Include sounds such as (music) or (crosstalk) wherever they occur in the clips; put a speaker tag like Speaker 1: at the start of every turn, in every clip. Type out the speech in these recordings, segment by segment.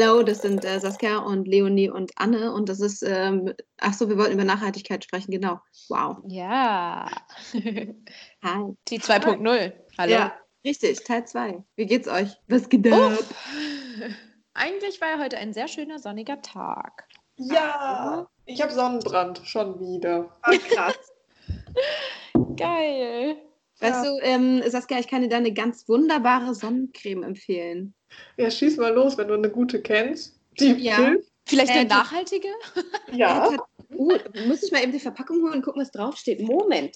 Speaker 1: So, hello, das sind äh, Saskia und Leonie und Anne und das ist, ähm, ach so, wir wollten über Nachhaltigkeit sprechen, genau. Wow.
Speaker 2: Ja.
Speaker 1: Hi. (laughs)
Speaker 2: Die 2.0. Hallo.
Speaker 1: Ja, richtig, Teil 2. Wie geht's euch? Was geht ab?
Speaker 2: Eigentlich war ja heute ein sehr schöner sonniger Tag.
Speaker 3: Ja, ich habe Sonnenbrand schon wieder.
Speaker 1: Ah, krass. (laughs)
Speaker 2: Geil.
Speaker 1: Weißt du, ähm, Saskia, ich kann dir da eine ganz wunderbare Sonnencreme empfehlen.
Speaker 3: Ja, schieß mal los, wenn du eine gute kennst. Die
Speaker 1: Ja.
Speaker 3: hilft.
Speaker 2: Vielleicht
Speaker 1: Äh,
Speaker 2: eine
Speaker 1: die-
Speaker 2: nachhaltige?
Speaker 3: Ja,
Speaker 1: Äh, Uh, muss ich mal eben die Verpackung holen und gucken, was draufsteht. Moment.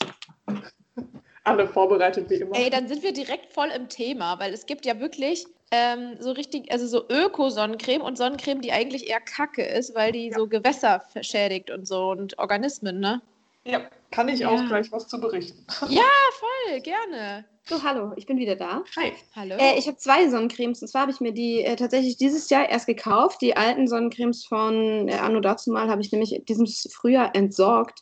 Speaker 3: alle vorbereitet wie immer.
Speaker 2: Ey, dann sind wir direkt voll im Thema, weil es gibt ja wirklich ähm, so richtig, also so Öko-Sonnencreme und Sonnencreme, die eigentlich eher Kacke ist, weil die so Gewässer schädigt und so und Organismen, ne?
Speaker 3: Ja, kann ich auch
Speaker 2: Ja.
Speaker 3: gleich was zu berichten. (laughs)
Speaker 2: Voll, gerne.
Speaker 1: So, hallo, ich bin wieder da.
Speaker 3: Hi.
Speaker 2: Hallo.
Speaker 1: Äh, ich habe zwei Sonnencremes und zwar habe ich mir die äh, tatsächlich dieses Jahr erst gekauft. Die alten Sonnencremes von äh, Anno dazu mal habe ich nämlich dieses Frühjahr entsorgt.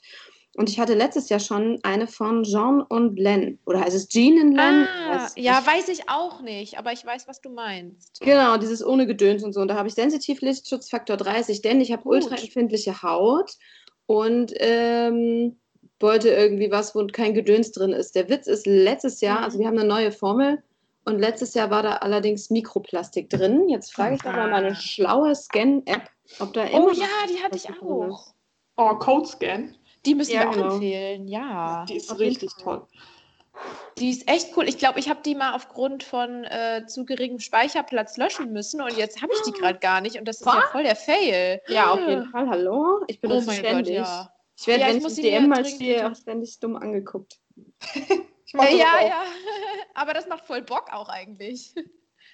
Speaker 1: Und ich hatte letztes Jahr schon eine von Jean und Len. Oder heißt es Jean und Len?
Speaker 2: ah,
Speaker 1: Weiß
Speaker 2: ja,
Speaker 1: ich.
Speaker 2: weiß ich auch nicht, aber ich weiß, was du meinst.
Speaker 1: Genau, dieses ohne Gedöns und so. Und da habe ich Sensitivlichtschutzfaktor 30, denn ich habe ultraempfindliche Haut und ähm, wollte irgendwie was, wo kein Gedöns drin ist. Der Witz ist, letztes Jahr, also wir haben eine neue Formel und letztes Jahr war da allerdings Mikroplastik drin. Jetzt frage ich doch mal meine
Speaker 3: Ah.
Speaker 1: schlaue Scan-App, ob da
Speaker 2: Oh
Speaker 1: immer
Speaker 2: ja, die hatte ich auch.
Speaker 3: Oh, Code Scan.
Speaker 2: Die müssen
Speaker 1: Ja,
Speaker 2: wir auch
Speaker 1: genau.
Speaker 2: empfehlen, ja.
Speaker 3: Die ist
Speaker 1: auf
Speaker 3: richtig toll.
Speaker 2: Die ist echt cool. Ich glaube, ich habe die mal aufgrund von äh, zu geringem Speicherplatz löschen müssen und jetzt habe ich die gerade gar nicht und das ist ja
Speaker 1: Was?
Speaker 2: voll der Fail.
Speaker 1: Ja, auf jeden Fall. Hallo? Ich
Speaker 2: Oh
Speaker 1: benutze
Speaker 2: mein
Speaker 1: ständig.
Speaker 2: Gott, ja.
Speaker 1: Ich werde,
Speaker 2: Ja,
Speaker 1: wenn
Speaker 2: ich
Speaker 1: ich DM mal stehe, auch ständig dumm angeguckt. (laughs)
Speaker 3: Ich mach
Speaker 2: Äh, ja,
Speaker 3: auch.
Speaker 2: ja. (laughs) Aber das macht voll Bock auch eigentlich.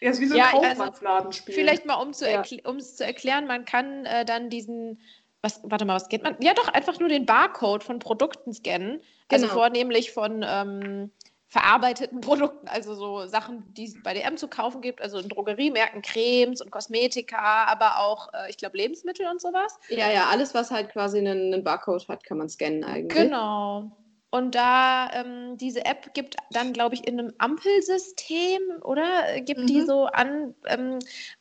Speaker 3: Ja, ist wie so
Speaker 2: Ja,
Speaker 3: ein
Speaker 2: also,
Speaker 3: Kaufmannsladenspiel.
Speaker 2: Vielleicht mal, um zu
Speaker 1: Ja.
Speaker 2: erkl- um es zu erklären, man kann äh, dann diesen, was, warte mal, was geht man? Ja, doch, einfach nur den Barcode von Produkten scannen. Also
Speaker 1: Genau.
Speaker 2: vornehmlich von ähm, verarbeiteten (laughs) Produkten, also so Sachen, die es bei DM zu kaufen gibt, also in Drogeriemärkten, Cremes und Kosmetika, aber auch, äh, ich glaube, Lebensmittel und sowas.
Speaker 1: Ja, ja, alles, was halt quasi einen, einen Barcode hat, kann man scannen eigentlich.
Speaker 2: Genau. Und da ähm, diese App gibt dann, glaube ich, in einem Ampelsystem, oder? Gibt die
Speaker 1: Mhm.
Speaker 2: so an, ähm,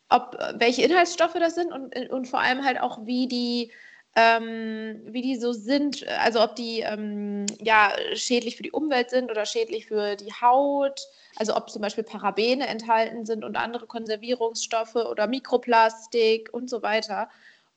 Speaker 2: ob welche Inhaltsstoffe das sind und, äh, und vor allem halt auch, wie die, ähm, wie die so sind, also ob die ähm, ja schädlich für die Umwelt sind oder schädlich für die Haut, also ob zum Beispiel Parabene enthalten sind und andere Konservierungsstoffe oder Mikroplastik und so weiter.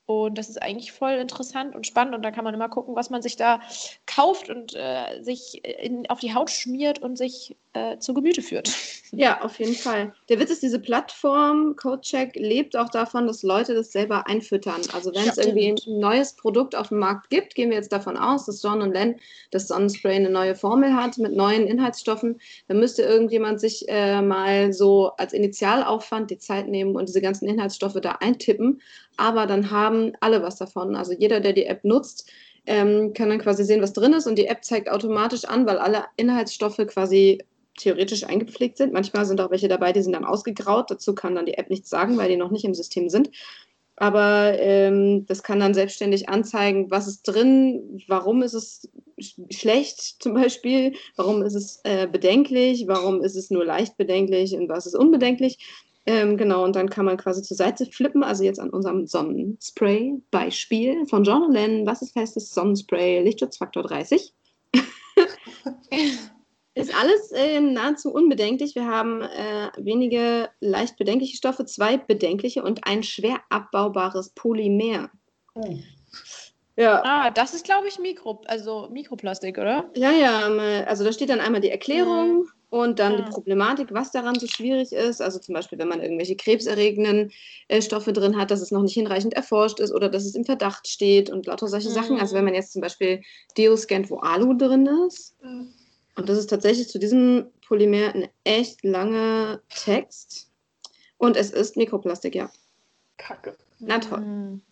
Speaker 2: Und das ist eigentlich voll interessant und spannend. Und da kann man immer gucken, was man sich da kauft und äh, sich in, auf die Haut schmiert und sich äh, zu Gemüte führt.
Speaker 1: Ja, auf jeden Fall. Der Witz ist, diese Plattform CodeCheck lebt auch davon, dass Leute das selber einfüttern. Also wenn es irgendwie ein neues Produkt auf dem Markt gibt, gehen wir jetzt davon aus, dass John und Len das Sonnenspray eine neue Formel hat mit neuen Inhaltsstoffen, dann müsste irgendjemand sich äh, mal so als Initialaufwand die Zeit nehmen und diese ganzen Inhaltsstoffe da eintippen. Aber dann haben alle was davon. Also jeder, der die App nutzt, ähm, kann dann quasi sehen, was drin ist und die App zeigt automatisch an, weil alle Inhaltsstoffe quasi theoretisch eingepflegt sind. Manchmal sind auch welche dabei, die sind dann ausgegraut. Dazu kann dann die App nichts sagen, weil die noch nicht im System sind. Aber ähm, das kann dann selbstständig anzeigen, was ist drin, warum ist es sch schlecht zum Beispiel, warum ist es äh, bedenklich, warum ist es nur leicht bedenklich und was ist unbedenklich. Ähm, genau, und dann kann man quasi zur Seite flippen, also jetzt an unserem Sonnenspray-Beispiel von John Lennon, was ist festes Sonnenspray, Lichtschutzfaktor 30. (laughs) (laughs) Ist alles äh, nahezu unbedenklich. Wir haben äh, wenige leicht bedenkliche Stoffe, zwei bedenkliche und ein schwer abbaubares Polymer.
Speaker 3: Oh.
Speaker 1: Ja,
Speaker 2: Ah, das ist, glaube ich, Mikro, also Mikroplastik, oder?
Speaker 1: ja, ja. ähm, Also da steht dann einmal die Erklärung und dann
Speaker 2: Ah.
Speaker 1: die Problematik, was daran so schwierig ist. Also zum Beispiel, wenn man irgendwelche krebserregenden äh, Stoffe drin hat, dass es noch nicht hinreichend erforscht ist oder dass es im Verdacht steht und lauter solche Sachen.
Speaker 2: Mhm.
Speaker 1: Also wenn man jetzt zum Beispiel Deo scannt, wo Alu drin ist, Und das ist tatsächlich zu diesem Polymer ein echt langer Text. Und es ist Mikroplastik, ja.
Speaker 3: Kacke.
Speaker 1: Na toll.
Speaker 2: Hm.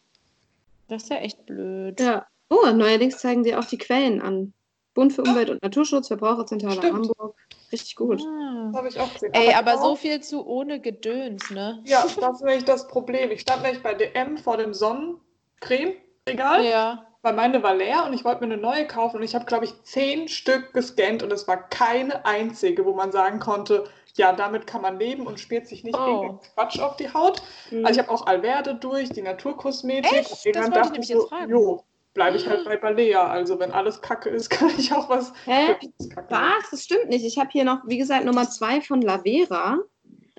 Speaker 2: Das ist ja echt blöd.
Speaker 1: Ja. Oh, neuerdings zeigen sie auch die Quellen an. Bund für Umwelt und Naturschutz, Verbraucherzentrale
Speaker 3: Stimmt.
Speaker 1: Hamburg. Richtig gut.
Speaker 2: Ah.
Speaker 3: Das habe ich auch gesehen.
Speaker 2: Ey, aber
Speaker 3: genau-
Speaker 2: so viel zu ohne Gedöns, ne?
Speaker 3: Ja, das ist nämlich das Problem. Ich stand nämlich bei DM vor dem Sonnencreme-Regal,
Speaker 2: Ja.
Speaker 3: Weil meine war leer und ich wollte mir eine neue kaufen und ich habe, glaube ich, zehn Stück gescannt und es war keine einzige, wo man sagen konnte, ja, damit kann man leben und spielt sich nicht
Speaker 2: Oh.
Speaker 3: irgendeinen Quatsch auf die Haut.
Speaker 1: Mhm.
Speaker 3: Also ich habe auch Alverde durch, die Naturkosmetik.
Speaker 2: Echt?
Speaker 3: Irgendwann
Speaker 2: Das wollte ich nämlich
Speaker 3: ich
Speaker 2: jetzt
Speaker 3: so,
Speaker 2: fragen.
Speaker 3: jo, bleibe ich halt bei Balea. Also wenn alles Kacke ist, (laughs) kann ich auch was
Speaker 1: Hä? Was? Das stimmt nicht. Ich habe hier noch, wie gesagt, Nummer zwei von Lavera.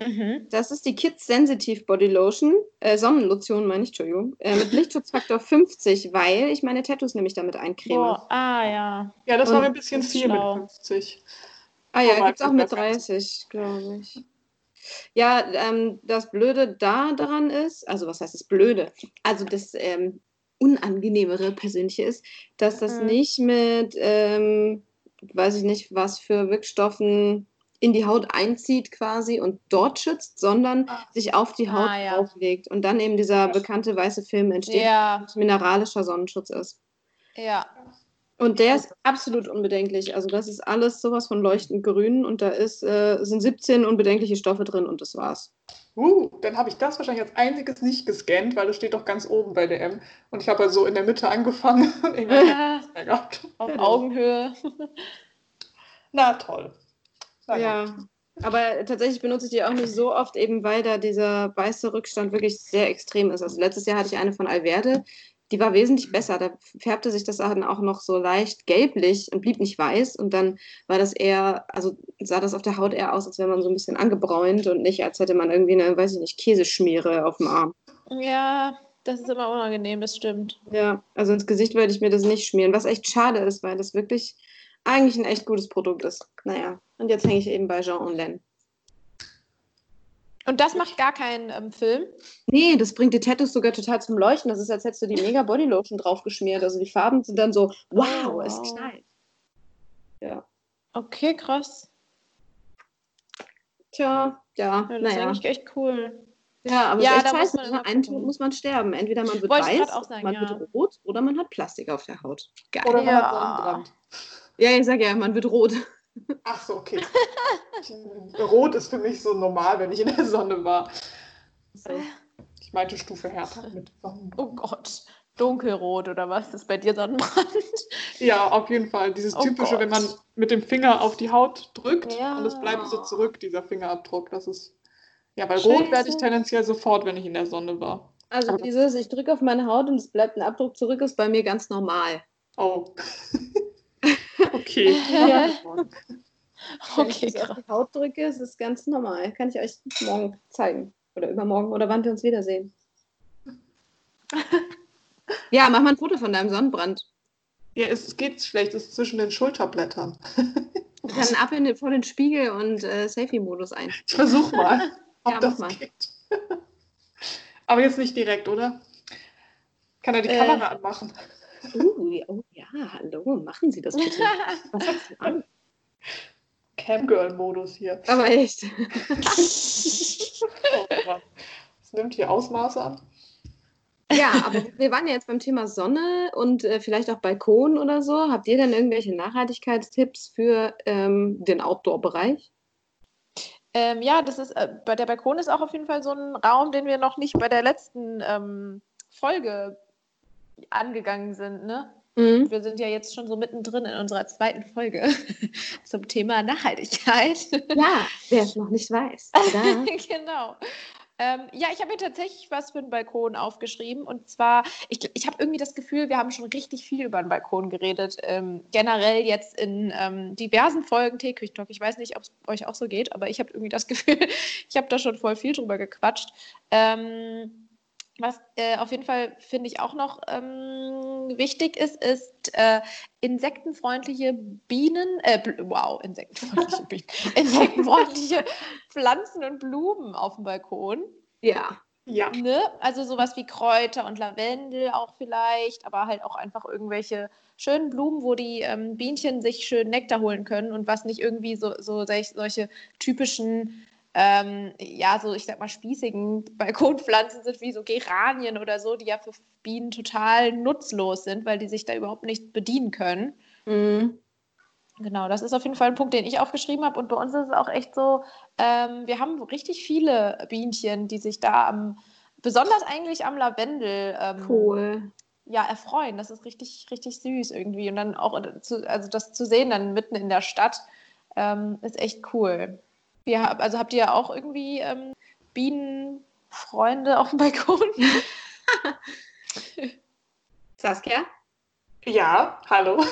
Speaker 2: Mhm.
Speaker 1: Das ist die Kids Sensitive Body Lotion, äh, Sonnenlotion meine ich, Entschuldigung, äh, mit Lichtschutzfaktor (laughs) 50, weil ich meine Tattoos nämlich damit eincreme.
Speaker 2: Boah, ah ja.
Speaker 3: Ja, das war
Speaker 1: Und
Speaker 3: mir ein bisschen viel
Speaker 2: schlau.
Speaker 3: mit 50.
Speaker 1: Ah ja, gibt es auch mit
Speaker 3: das heißt-
Speaker 1: 30, glaube ich. Ja, ähm, das Blöde da daran ist, also was heißt das Blöde? Also das ähm, Unangenehmere persönliche ist, dass das
Speaker 2: Mhm.
Speaker 1: nicht mit, ähm, weiß ich nicht, was für Wirkstoffen in die Haut einzieht quasi und dort schützt, sondern
Speaker 3: Ah.
Speaker 1: sich auf die Haut
Speaker 2: Ah, ja.
Speaker 1: auflegt und dann eben dieser bekannte weiße Film entsteht,
Speaker 2: Ja,
Speaker 1: was mineralischer Sonnenschutz ist.
Speaker 2: ja.
Speaker 1: Und der ist absolut unbedenklich. Also das ist alles sowas von leuchtend grün und da ist, äh, sind 17 unbedenkliche Stoffe drin und das war's.
Speaker 3: Uh, dann habe ich das wahrscheinlich als einziges nicht gescannt, weil das steht doch ganz oben bei DM. Und ich habe halt so in der Mitte angefangen (laughs) und
Speaker 2: Ja,
Speaker 3: nichts mehr gehabt.
Speaker 2: auf. Augenhöhe.
Speaker 3: Na toll. Gut.
Speaker 1: Ja. Aber tatsächlich benutze ich die auch nicht so oft, eben weil da dieser weiße Rückstand wirklich sehr extrem ist. Also letztes Jahr hatte ich eine von Alverde, die war wesentlich besser. Da färbte sich das dann auch noch so leicht gelblich und blieb nicht weiß. Und dann war das eher, also sah das auf der Haut eher aus, als wäre man so ein bisschen angebräunt und nicht, als hätte man irgendwie eine, weiß ich nicht, Käseschmiere auf dem Arm.
Speaker 2: Ja, das ist immer unangenehm, das stimmt.
Speaker 1: Ja, also ins Gesicht würde ich mir das nicht schmieren, was echt schade ist, weil das wirklich eigentlich ein echt gutes Produkt ist. Naja, und jetzt hänge ich eben bei Jean und Len.
Speaker 2: Und das macht gar keinen ähm, Film.
Speaker 1: Nee, das bringt die Tattoos sogar total zum Leuchten. Das ist, als hättest du die mega Bodylotion draufgeschmiert. Also die Farben sind dann so, wow,
Speaker 2: Oh,
Speaker 1: es
Speaker 2: wow.
Speaker 1: knallt. Ja.
Speaker 2: Okay, krass.
Speaker 1: Tja, ja,
Speaker 2: Ja, das ist
Speaker 1: naja.
Speaker 2: eigentlich echt cool.
Speaker 1: Ja, aber
Speaker 2: Ja,
Speaker 1: es ist
Speaker 2: da
Speaker 1: echt
Speaker 2: muss man
Speaker 1: ne? Einen. Tod muss man sterben. Entweder man wird
Speaker 2: Wollte
Speaker 1: weiß,
Speaker 2: sagen,
Speaker 1: man
Speaker 2: ja.
Speaker 1: wird rot oder man hat Plastik auf der Haut. Geil.
Speaker 3: Oder man
Speaker 2: Ja.
Speaker 3: hat Sonnenbrand.
Speaker 1: Ja, ich sag ja, man wird rot.
Speaker 3: Ach so, okay. Rot ist für mich so normal, wenn ich in der Sonne war.
Speaker 1: So.
Speaker 3: Ich meinte Stufe härter mit Sonnenbrand.
Speaker 2: Oh Gott. Dunkelrot oder was ist bei dir Sonnenbrand? (laughs)
Speaker 3: Ja, auf jeden Fall. Dieses
Speaker 2: Oh
Speaker 3: typische,
Speaker 2: Gott.
Speaker 3: wenn man mit dem Finger auf die Haut drückt
Speaker 2: Ja.
Speaker 3: und es bleibt so zurück, dieser Fingerabdruck. Das ist. Ja, bei
Speaker 2: Scheiße.
Speaker 3: Rot werde ich tendenziell sofort, wenn ich in der Sonne war.
Speaker 1: Also dieses, ich drücke auf meine Haut und es bleibt ein Abdruck zurück, ist bei mir ganz normal.
Speaker 3: Oh. (laughs) okay.
Speaker 1: Ja. (laughs) Wenn
Speaker 2: Okay,
Speaker 1: ich
Speaker 2: krass.
Speaker 1: auf die Haut drücke, ist es ganz normal. Kann ich euch morgen zeigen. Oder übermorgen oder wann wir uns wiedersehen. (laughs) ja, mach mal ein Foto von deinem Sonnenbrand.
Speaker 3: Ja, es geht schlecht, es ist zwischen den Schulterblättern.
Speaker 1: Dann ab in den, vor den Spiegel und äh, Selfie-Modus ein.
Speaker 3: Ich versuch mal, (laughs) ob
Speaker 1: Ja,
Speaker 3: das
Speaker 1: mal.
Speaker 3: geht. Aber jetzt nicht direkt, oder? Kann er die
Speaker 2: Äh.
Speaker 3: Kamera anmachen?
Speaker 1: Uh, ja, oh ja, hallo, machen Sie das bitte. Was hast du an?
Speaker 3: Camgirl-Modus hier.
Speaker 1: Aber echt. (laughs)
Speaker 3: Oh, Mann. Es nimmt hier Ausmaße an.
Speaker 1: Ja, aber wir waren ja jetzt beim Thema Sonne und äh, vielleicht auch Balkon oder so. Habt ihr denn irgendwelche Nachhaltigkeitstipps für ähm, den Outdoor-Bereich?
Speaker 2: Ähm, ja, das ist, äh, bei der Balkon ist auch auf jeden Fall so ein Raum, den wir noch nicht bei der letzten ähm, Folge angegangen sind, ne?
Speaker 1: Mhm.
Speaker 2: Wir sind ja jetzt schon so mittendrin in unserer zweiten Folge (laughs) zum Thema Nachhaltigkeit.
Speaker 1: Ja, wer es noch nicht weiß. (laughs)
Speaker 2: Genau. Ähm, ja, ich habe mir tatsächlich was für den Balkon aufgeschrieben. Und zwar, ich, ich habe irgendwie das Gefühl, wir haben schon richtig viel über den Balkon geredet. Ähm, generell jetzt in ähm, diversen Folgen Teeküchentalk. Ich weiß nicht, ob es euch auch so geht, aber ich habe irgendwie das (laughs) Gefühl, ich habe da schon voll viel drüber gequatscht. Ähm, was äh, auf jeden Fall finde ich auch noch ähm, wichtig ist, ist äh, insektenfreundliche Bienen, äh, wow, insektenfreundliche Bienen, (laughs) insektenfreundliche Pflanzen und Blumen auf dem Balkon.
Speaker 1: Ja.
Speaker 3: Ja.
Speaker 2: Ne? Also sowas wie Kräuter und Lavendel auch vielleicht, aber halt auch einfach irgendwelche schönen Blumen, wo die ähm, Bienchen sich schön Nektar holen können und was nicht irgendwie so, so solch, solche typischen, ähm, ja, so ich sag mal spießigen Balkonpflanzen sind wie so Geranien oder so, die ja für Bienen total nutzlos sind, weil die sich da überhaupt nicht bedienen können.
Speaker 1: Mhm.
Speaker 2: Genau, das ist auf jeden Fall ein Punkt, den ich aufgeschrieben habe. Und bei uns ist es auch echt so, ähm, wir haben richtig viele Bienchen, die sich da am, besonders eigentlich am Lavendel ähm,
Speaker 1: Cool.
Speaker 2: ja, erfreuen. Das ist richtig, richtig süß irgendwie. Und dann auch, zu, also das zu sehen dann mitten in der Stadt, ähm, ist echt cool. Ja, also habt ihr ja auch irgendwie ähm, Bienenfreunde auf dem Balkon? (laughs)
Speaker 1: Saskia?
Speaker 3: Ja, hallo.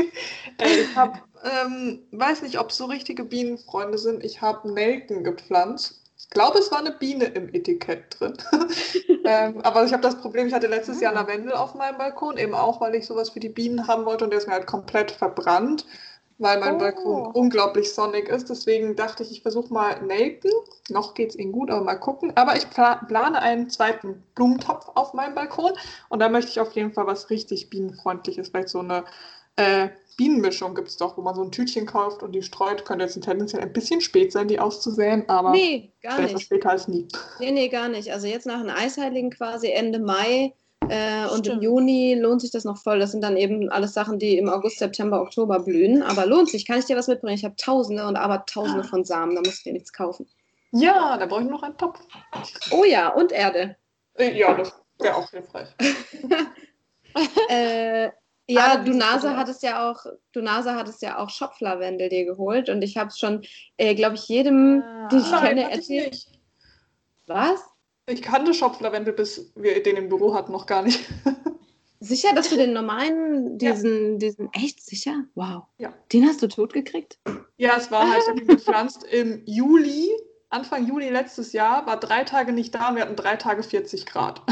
Speaker 3: (laughs) äh, ich habe, ähm, weiß nicht, ob es so richtige Bienenfreunde sind. Ich habe Nelken gepflanzt. Ich glaube, es war eine Biene im Etikett drin. (laughs) ähm, aber ich habe das Problem, ich hatte letztes Jahr ah. Lavendel auf meinem Balkon, eben auch, weil ich sowas für die Bienen haben wollte und der ist mir halt komplett verbrannt weil mein oh. Balkon unglaublich sonnig ist. Deswegen dachte ich, ich versuche mal Nelken. Noch geht es ihnen gut, aber mal gucken. Aber ich plane einen zweiten Blumentopf auf meinem Balkon und da möchte ich auf jeden Fall was richtig bienenfreundliches. Vielleicht so eine äh, Bienenmischung gibt es doch, wo man so ein Tütchen kauft und die streut. Könnte jetzt tendenziell ein bisschen spät sein, die auszusäen, aber
Speaker 1: nee, gar nicht.
Speaker 3: später als nie.
Speaker 1: Nee, nee, gar nicht. Also jetzt nach den Eisheiligen quasi Ende Mai äh, und im Juni lohnt sich das noch voll. Das sind dann eben alles Sachen, die im August, September, Oktober blühen. Aber lohnt sich. Kann ich dir was mitbringen? Ich habe Tausende und aber Tausende von Samen. Da muss ich dir nichts kaufen.
Speaker 3: Ja, da brauche ich noch einen Topf.
Speaker 1: Oh ja, und Erde.
Speaker 3: Äh, ja, das wäre auch hilfreich. (laughs) (laughs)
Speaker 1: äh, ja, du Nase hattest ja auch, du Nase hattest ja auch Schopflavendel dir geholt und ich habe es schon, äh, glaube ich, jedem, ah, den ich kenne, erzählt. Was?
Speaker 3: Ich kannte Schopflavendel, bis wir den im Büro hatten, noch gar nicht. (laughs)
Speaker 1: Sicher, dass du den normalen, (laughs) diesen, ja. diesen, echt sicher? Wow.
Speaker 3: Ja.
Speaker 1: Den hast du tot gekriegt?
Speaker 3: Ja, es war halt (laughs) gepflanzt im Juli, Anfang Juli letztes Jahr, war drei Tage nicht da und wir hatten drei Tage 40 Grad.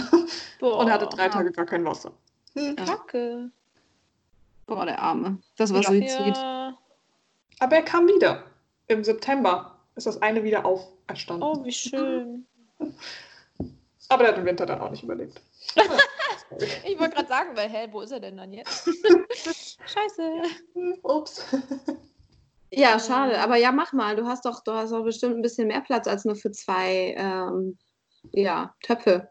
Speaker 3: Boah. Und er hatte drei Tage gar kein Wasser.
Speaker 1: Hm. Kacke. Boah, der Arme. Das war ja. Suizid. Ja.
Speaker 3: Aber er kam wieder. Im September ist das eine wieder auferstanden.
Speaker 2: Oh, wie schön.
Speaker 3: Aber der hat den Winter dann auch nicht überlebt. (laughs)
Speaker 2: ich wollte gerade sagen, weil, hä, wo ist er denn dann jetzt? (laughs) Scheiße.
Speaker 3: Ups.
Speaker 1: Ja, schade. Aber ja, mach mal. Du hast doch, du hast doch bestimmt ein bisschen mehr Platz als nur für zwei ähm, ja, Töpfe,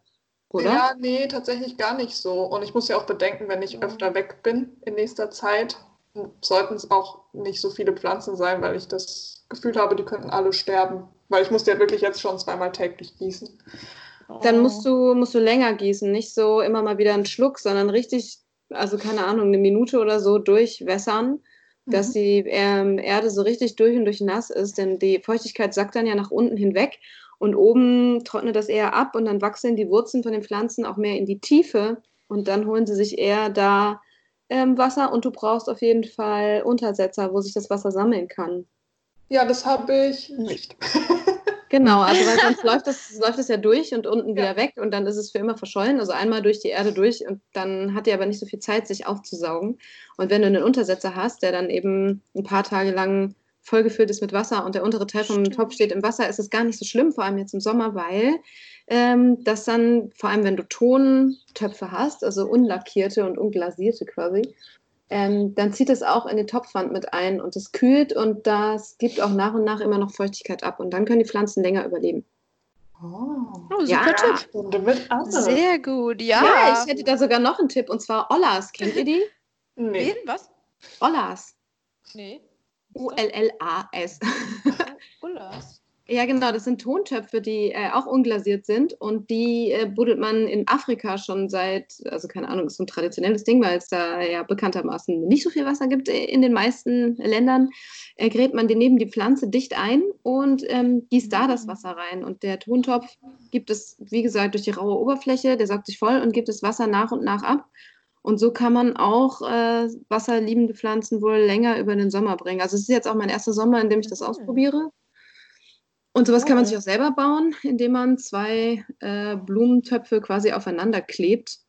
Speaker 1: oder?
Speaker 3: Ja, nee, tatsächlich gar nicht so. Und ich muss ja auch bedenken, wenn ich öfter weg bin in nächster Zeit, sollten es auch nicht so viele Pflanzen sein, weil ich das Gefühl habe, die könnten alle sterben. Weil ich muss ja wirklich jetzt schon zweimal täglich gießen.
Speaker 1: Dann musst du, musst du länger gießen, nicht so immer mal wieder einen Schluck, sondern richtig, also keine Ahnung, eine Minute oder so durchwässern, mhm. dass die ähm, Erde so richtig durch und durch nass ist, denn die Feuchtigkeit sackt dann ja nach unten hinweg und oben trocknet das eher ab und dann wachsen die Wurzeln von den Pflanzen auch mehr in die Tiefe und dann holen sie sich eher da ähm, Wasser und du brauchst auf jeden Fall Untersetzer, wo sich das Wasser sammeln kann.
Speaker 3: Ja, das habe ich nicht. (laughs)
Speaker 1: Genau, also weil (laughs) sonst läuft das, läuft das ja durch und unten wieder weg und dann ist es für immer verschollen. Also einmal durch die Erde durch und dann hat die aber nicht so viel Zeit, sich aufzusaugen. Und wenn du einen Untersetzer hast, der dann eben ein paar Tage lang vollgefüllt ist mit Wasser und der untere Teil vom Stimmt. Topf steht im Wasser, ist es gar nicht so schlimm, vor allem jetzt im Sommer, weil ähm, das dann, vor allem wenn du Tontöpfe hast, also unlackierte und unglasierte quasi, ähm, dann zieht es auch in die Topfwand mit ein und es kühlt und das gibt auch nach und nach immer noch Feuchtigkeit ab und dann können die Pflanzen länger überleben.
Speaker 2: Oh, oh super ja. Tipp. Sehr gut, ja.
Speaker 1: Ja, ich hätte da sogar noch einen Tipp und zwar Ollas. Kennt ihr die?
Speaker 2: Nee. Wen? Was?
Speaker 1: Ollas.
Speaker 2: Nee.
Speaker 1: U-L-L-A-S.
Speaker 2: Ullas.
Speaker 1: Ja, genau, das sind Tontöpfe, die äh, auch unglasiert sind und die äh, buddelt man in Afrika schon seit, also keine Ahnung, ist so ein traditionelles Ding, weil es da ja bekanntermaßen nicht so viel Wasser gibt äh, in den meisten Ländern. Äh, gräbt man den neben die Pflanze dicht ein und ähm, gießt da das Wasser rein. Und der Tontopf gibt es, wie gesagt, durch die raue Oberfläche, der saugt sich voll und gibt das Wasser nach und nach ab. Und so kann man auch äh, wasserliebende Pflanzen wohl länger über den Sommer bringen. Also es ist jetzt auch mein erster Sommer, in dem ich das ausprobiere. Und sowas kann man sich auch selber bauen, indem man zwei äh, Blumentöpfe quasi aufeinander klebt.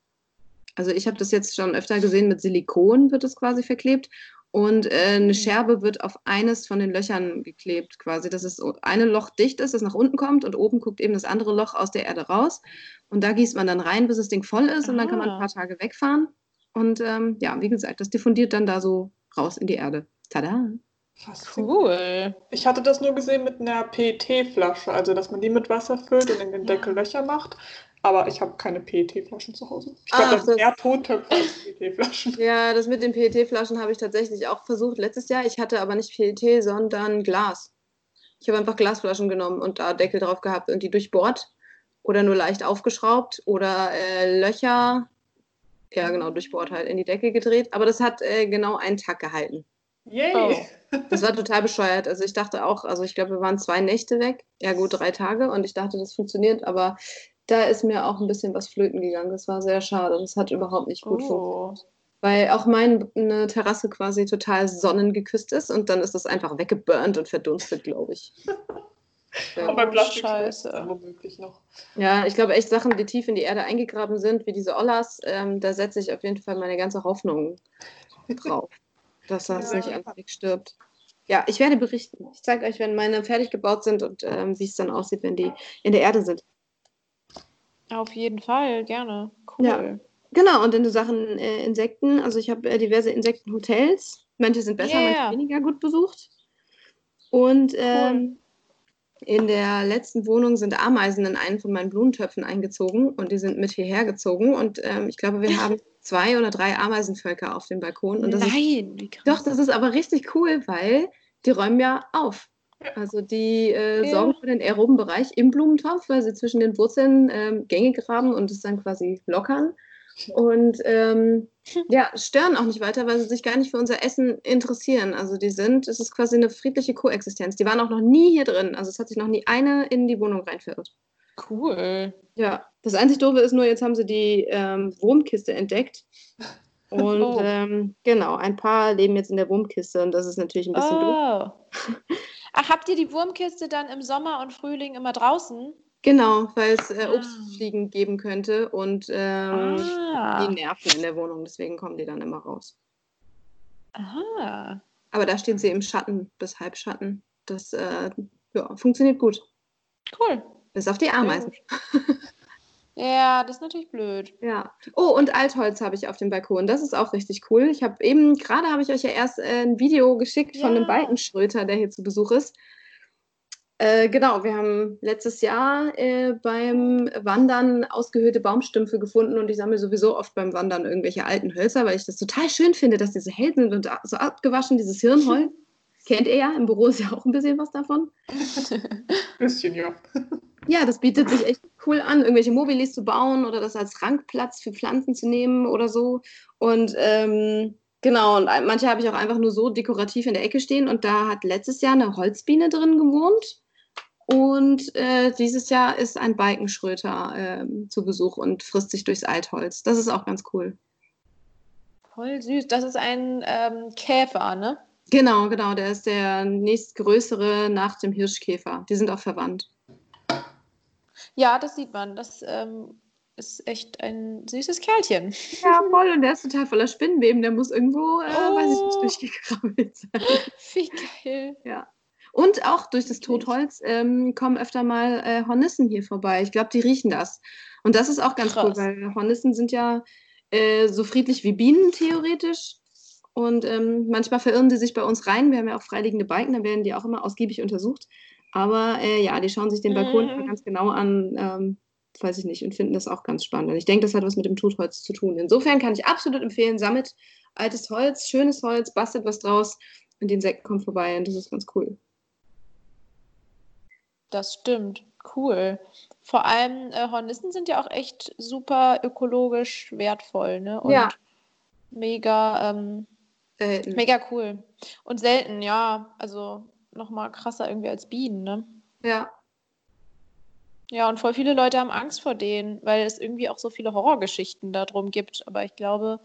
Speaker 1: Also ich habe das jetzt schon öfter gesehen, mit Silikon wird es quasi verklebt und äh, eine hm. Scherbe wird auf eines von den Löchern geklebt quasi, dass es eine Loch dicht ist, das nach unten kommt und oben guckt eben das andere Loch aus der Erde raus und da gießt man dann rein, bis das Ding voll ist und dann kann man ein ah. paar Tage wegfahren und ähm, ja, wie gesagt, das diffundiert dann da so raus in die Erde. Tada!
Speaker 2: Cool.
Speaker 3: Ich hatte das nur gesehen mit einer PET-Flasche, also dass man die mit Wasser füllt und in den Deckel Löcher macht. Aber ich habe keine PET-Flaschen zu Hause. Ich glaube, das sind eher Tontöpfe als PET-Flaschen.
Speaker 1: Ja, das mit den PET-Flaschen habe ich tatsächlich auch versucht letztes Jahr. Ich hatte aber nicht PET, sondern Glas. Ich habe einfach Glasflaschen genommen und da Deckel drauf gehabt und die durchbohrt oder nur leicht aufgeschraubt oder äh, Löcher, ja genau, durchbohrt halt in die Decke gedreht. Aber das hat äh, genau einen Tag gehalten.
Speaker 3: Yay! Oh.
Speaker 1: Das war total bescheuert. Also ich dachte auch, also ich glaube, wir waren zwei Nächte weg. Ja gut, drei Tage und ich dachte, das funktioniert, aber da ist mir auch ein bisschen was flöten gegangen. Das war sehr schade. Das hat überhaupt nicht gut oh. funktioniert. Weil auch meine Terrasse quasi total sonnengeküsst ist und dann ist das einfach weggeburnt und verdunstet, glaube ich. (laughs)
Speaker 3: Aber bei Plastik Scheiße. womöglich noch.
Speaker 1: Ja, ich glaube echt Sachen, die tief in die Erde eingegraben sind, wie diese Ollas, ähm, da setze ich auf jeden Fall meine ganze Hoffnung drauf, dass das ja. nicht einfach stirbt. Ja, ich werde berichten. Ich zeige euch, wenn meine fertig gebaut sind und ähm, wie es dann aussieht, wenn die in der Erde sind.
Speaker 2: Auf jeden Fall, gerne. Cool.
Speaker 1: Ja. Genau, und in Sachen äh, Insekten, also ich habe äh, diverse Insektenhotels. Manche sind besser, yeah. manche weniger gut besucht. Und ähm, cool. in der letzten Wohnung sind Ameisen in einen von meinen Blumentöpfen eingezogen und die sind mit hierher gezogen. Und ähm, ich glaube, wir (laughs) haben zwei oder drei Ameisenvölker auf dem Balkon. Und
Speaker 2: das
Speaker 1: Nein, ist, wie krass. Doch, das ist aber richtig cool, weil die räumen ja auf. Also die äh, ja. sorgen für den aeroben Bereich im Blumentopf, weil sie zwischen den Wurzeln ähm, Gänge graben und es dann quasi lockern. Und ähm, (laughs) ja, stören auch nicht weiter, weil sie sich gar nicht für unser Essen interessieren. Also die sind, es ist quasi eine friedliche Koexistenz. Die waren auch noch nie hier drin. Also es hat sich noch nie eine in die Wohnung reinverirrt.
Speaker 2: Cool.
Speaker 1: Ja, das einzig Doofe ist nur, jetzt haben sie die ähm, Wurmkiste entdeckt. Und (laughs) oh. ähm, genau, ein paar leben jetzt in der Wurmkiste und das ist natürlich ein bisschen oh. doof.
Speaker 2: Ach, habt ihr die Wurmkiste dann im Sommer und Frühling immer draußen?
Speaker 1: Genau, weil es äh, ah. Obstfliegen geben könnte und ähm, ah. die nerven in der Wohnung, deswegen kommen die dann immer raus.
Speaker 2: Aha.
Speaker 1: Aber da stehen sie im Schatten bis Halbschatten. Das äh, ja, funktioniert gut.
Speaker 2: Cool.
Speaker 1: Bis auf die Ameisen.
Speaker 2: Ja, das ist natürlich blöd.
Speaker 1: Ja. Oh, und Altholz habe ich auf dem Balkon. Das ist auch richtig cool. Ich habe eben, gerade habe ich euch ja erst äh, ein Video geschickt ja. von einem Balkenschröter, der hier zu Besuch ist. Äh, genau, wir haben letztes Jahr äh, beim Wandern ausgehöhlte Baumstümpfe gefunden und ich sammle sowieso oft beim Wandern irgendwelche alten Hölzer, weil ich das total schön finde, dass die so hell sind und so abgewaschen, dieses (laughs) Hirnholz. Kennt ihr ja, im Büro ist ja auch ein bisschen was davon. (laughs)
Speaker 3: bisschen, ja.
Speaker 1: Ja, das bietet sich echt cool an, irgendwelche Mobilis zu bauen oder das als Rankplatz für Pflanzen zu nehmen oder so. Und ähm, genau, und manche habe ich auch einfach nur so dekorativ in der Ecke stehen. Und da hat letztes Jahr eine Holzbiene drin gewohnt. Und äh, dieses Jahr ist ein Balkenschröter äh, zu Besuch und frisst sich durchs Altholz. Das ist auch ganz cool.
Speaker 2: Voll süß. Das ist ein ähm, Käfer, ne?
Speaker 1: Genau, genau. Der ist der nächstgrößere nach dem Hirschkäfer. Die sind auch verwandt.
Speaker 2: Ja, das sieht man. Das ähm, ist echt ein süßes Kerlchen. (laughs)
Speaker 1: Ja, voll. Und der ist total voller Spinnenweben. Der muss irgendwo, äh, oh. weiß ich nicht, durchgekrabbelt sein. (laughs)
Speaker 2: Wie geil.
Speaker 1: Ja. Und auch durch das Totholz ähm, kommen öfter mal äh, Hornissen hier vorbei. Ich glaube, die riechen das. Und das ist auch ganz Krass. cool, weil Hornissen sind ja äh, so friedlich wie Bienen theoretisch. Und ähm, manchmal verirren die sich bei uns rein. Wir haben ja auch freiliegende Balken, da werden die auch immer ausgiebig untersucht. Aber äh, ja, die schauen sich den Balkon mhm. ganz genau an, ähm, weiß ich nicht, und finden das auch ganz spannend. Und ich denke, das hat was mit dem Totholz zu tun. Insofern kann ich absolut empfehlen, sammelt altes Holz, schönes Holz, bastelt was draus und die Insekten kommen vorbei und das ist ganz cool.
Speaker 2: Das stimmt. Cool. Vor allem äh, Hornissen sind ja auch echt super ökologisch wertvoll, ne? Und
Speaker 1: ja.
Speaker 2: mega, ähm, mega cool. Und selten, ja. Also noch mal krasser irgendwie als Bienen, ne?
Speaker 1: Ja.
Speaker 2: Ja, und voll viele Leute haben Angst vor denen, weil es irgendwie auch so viele Horrorgeschichten darum gibt. Aber ich glaube,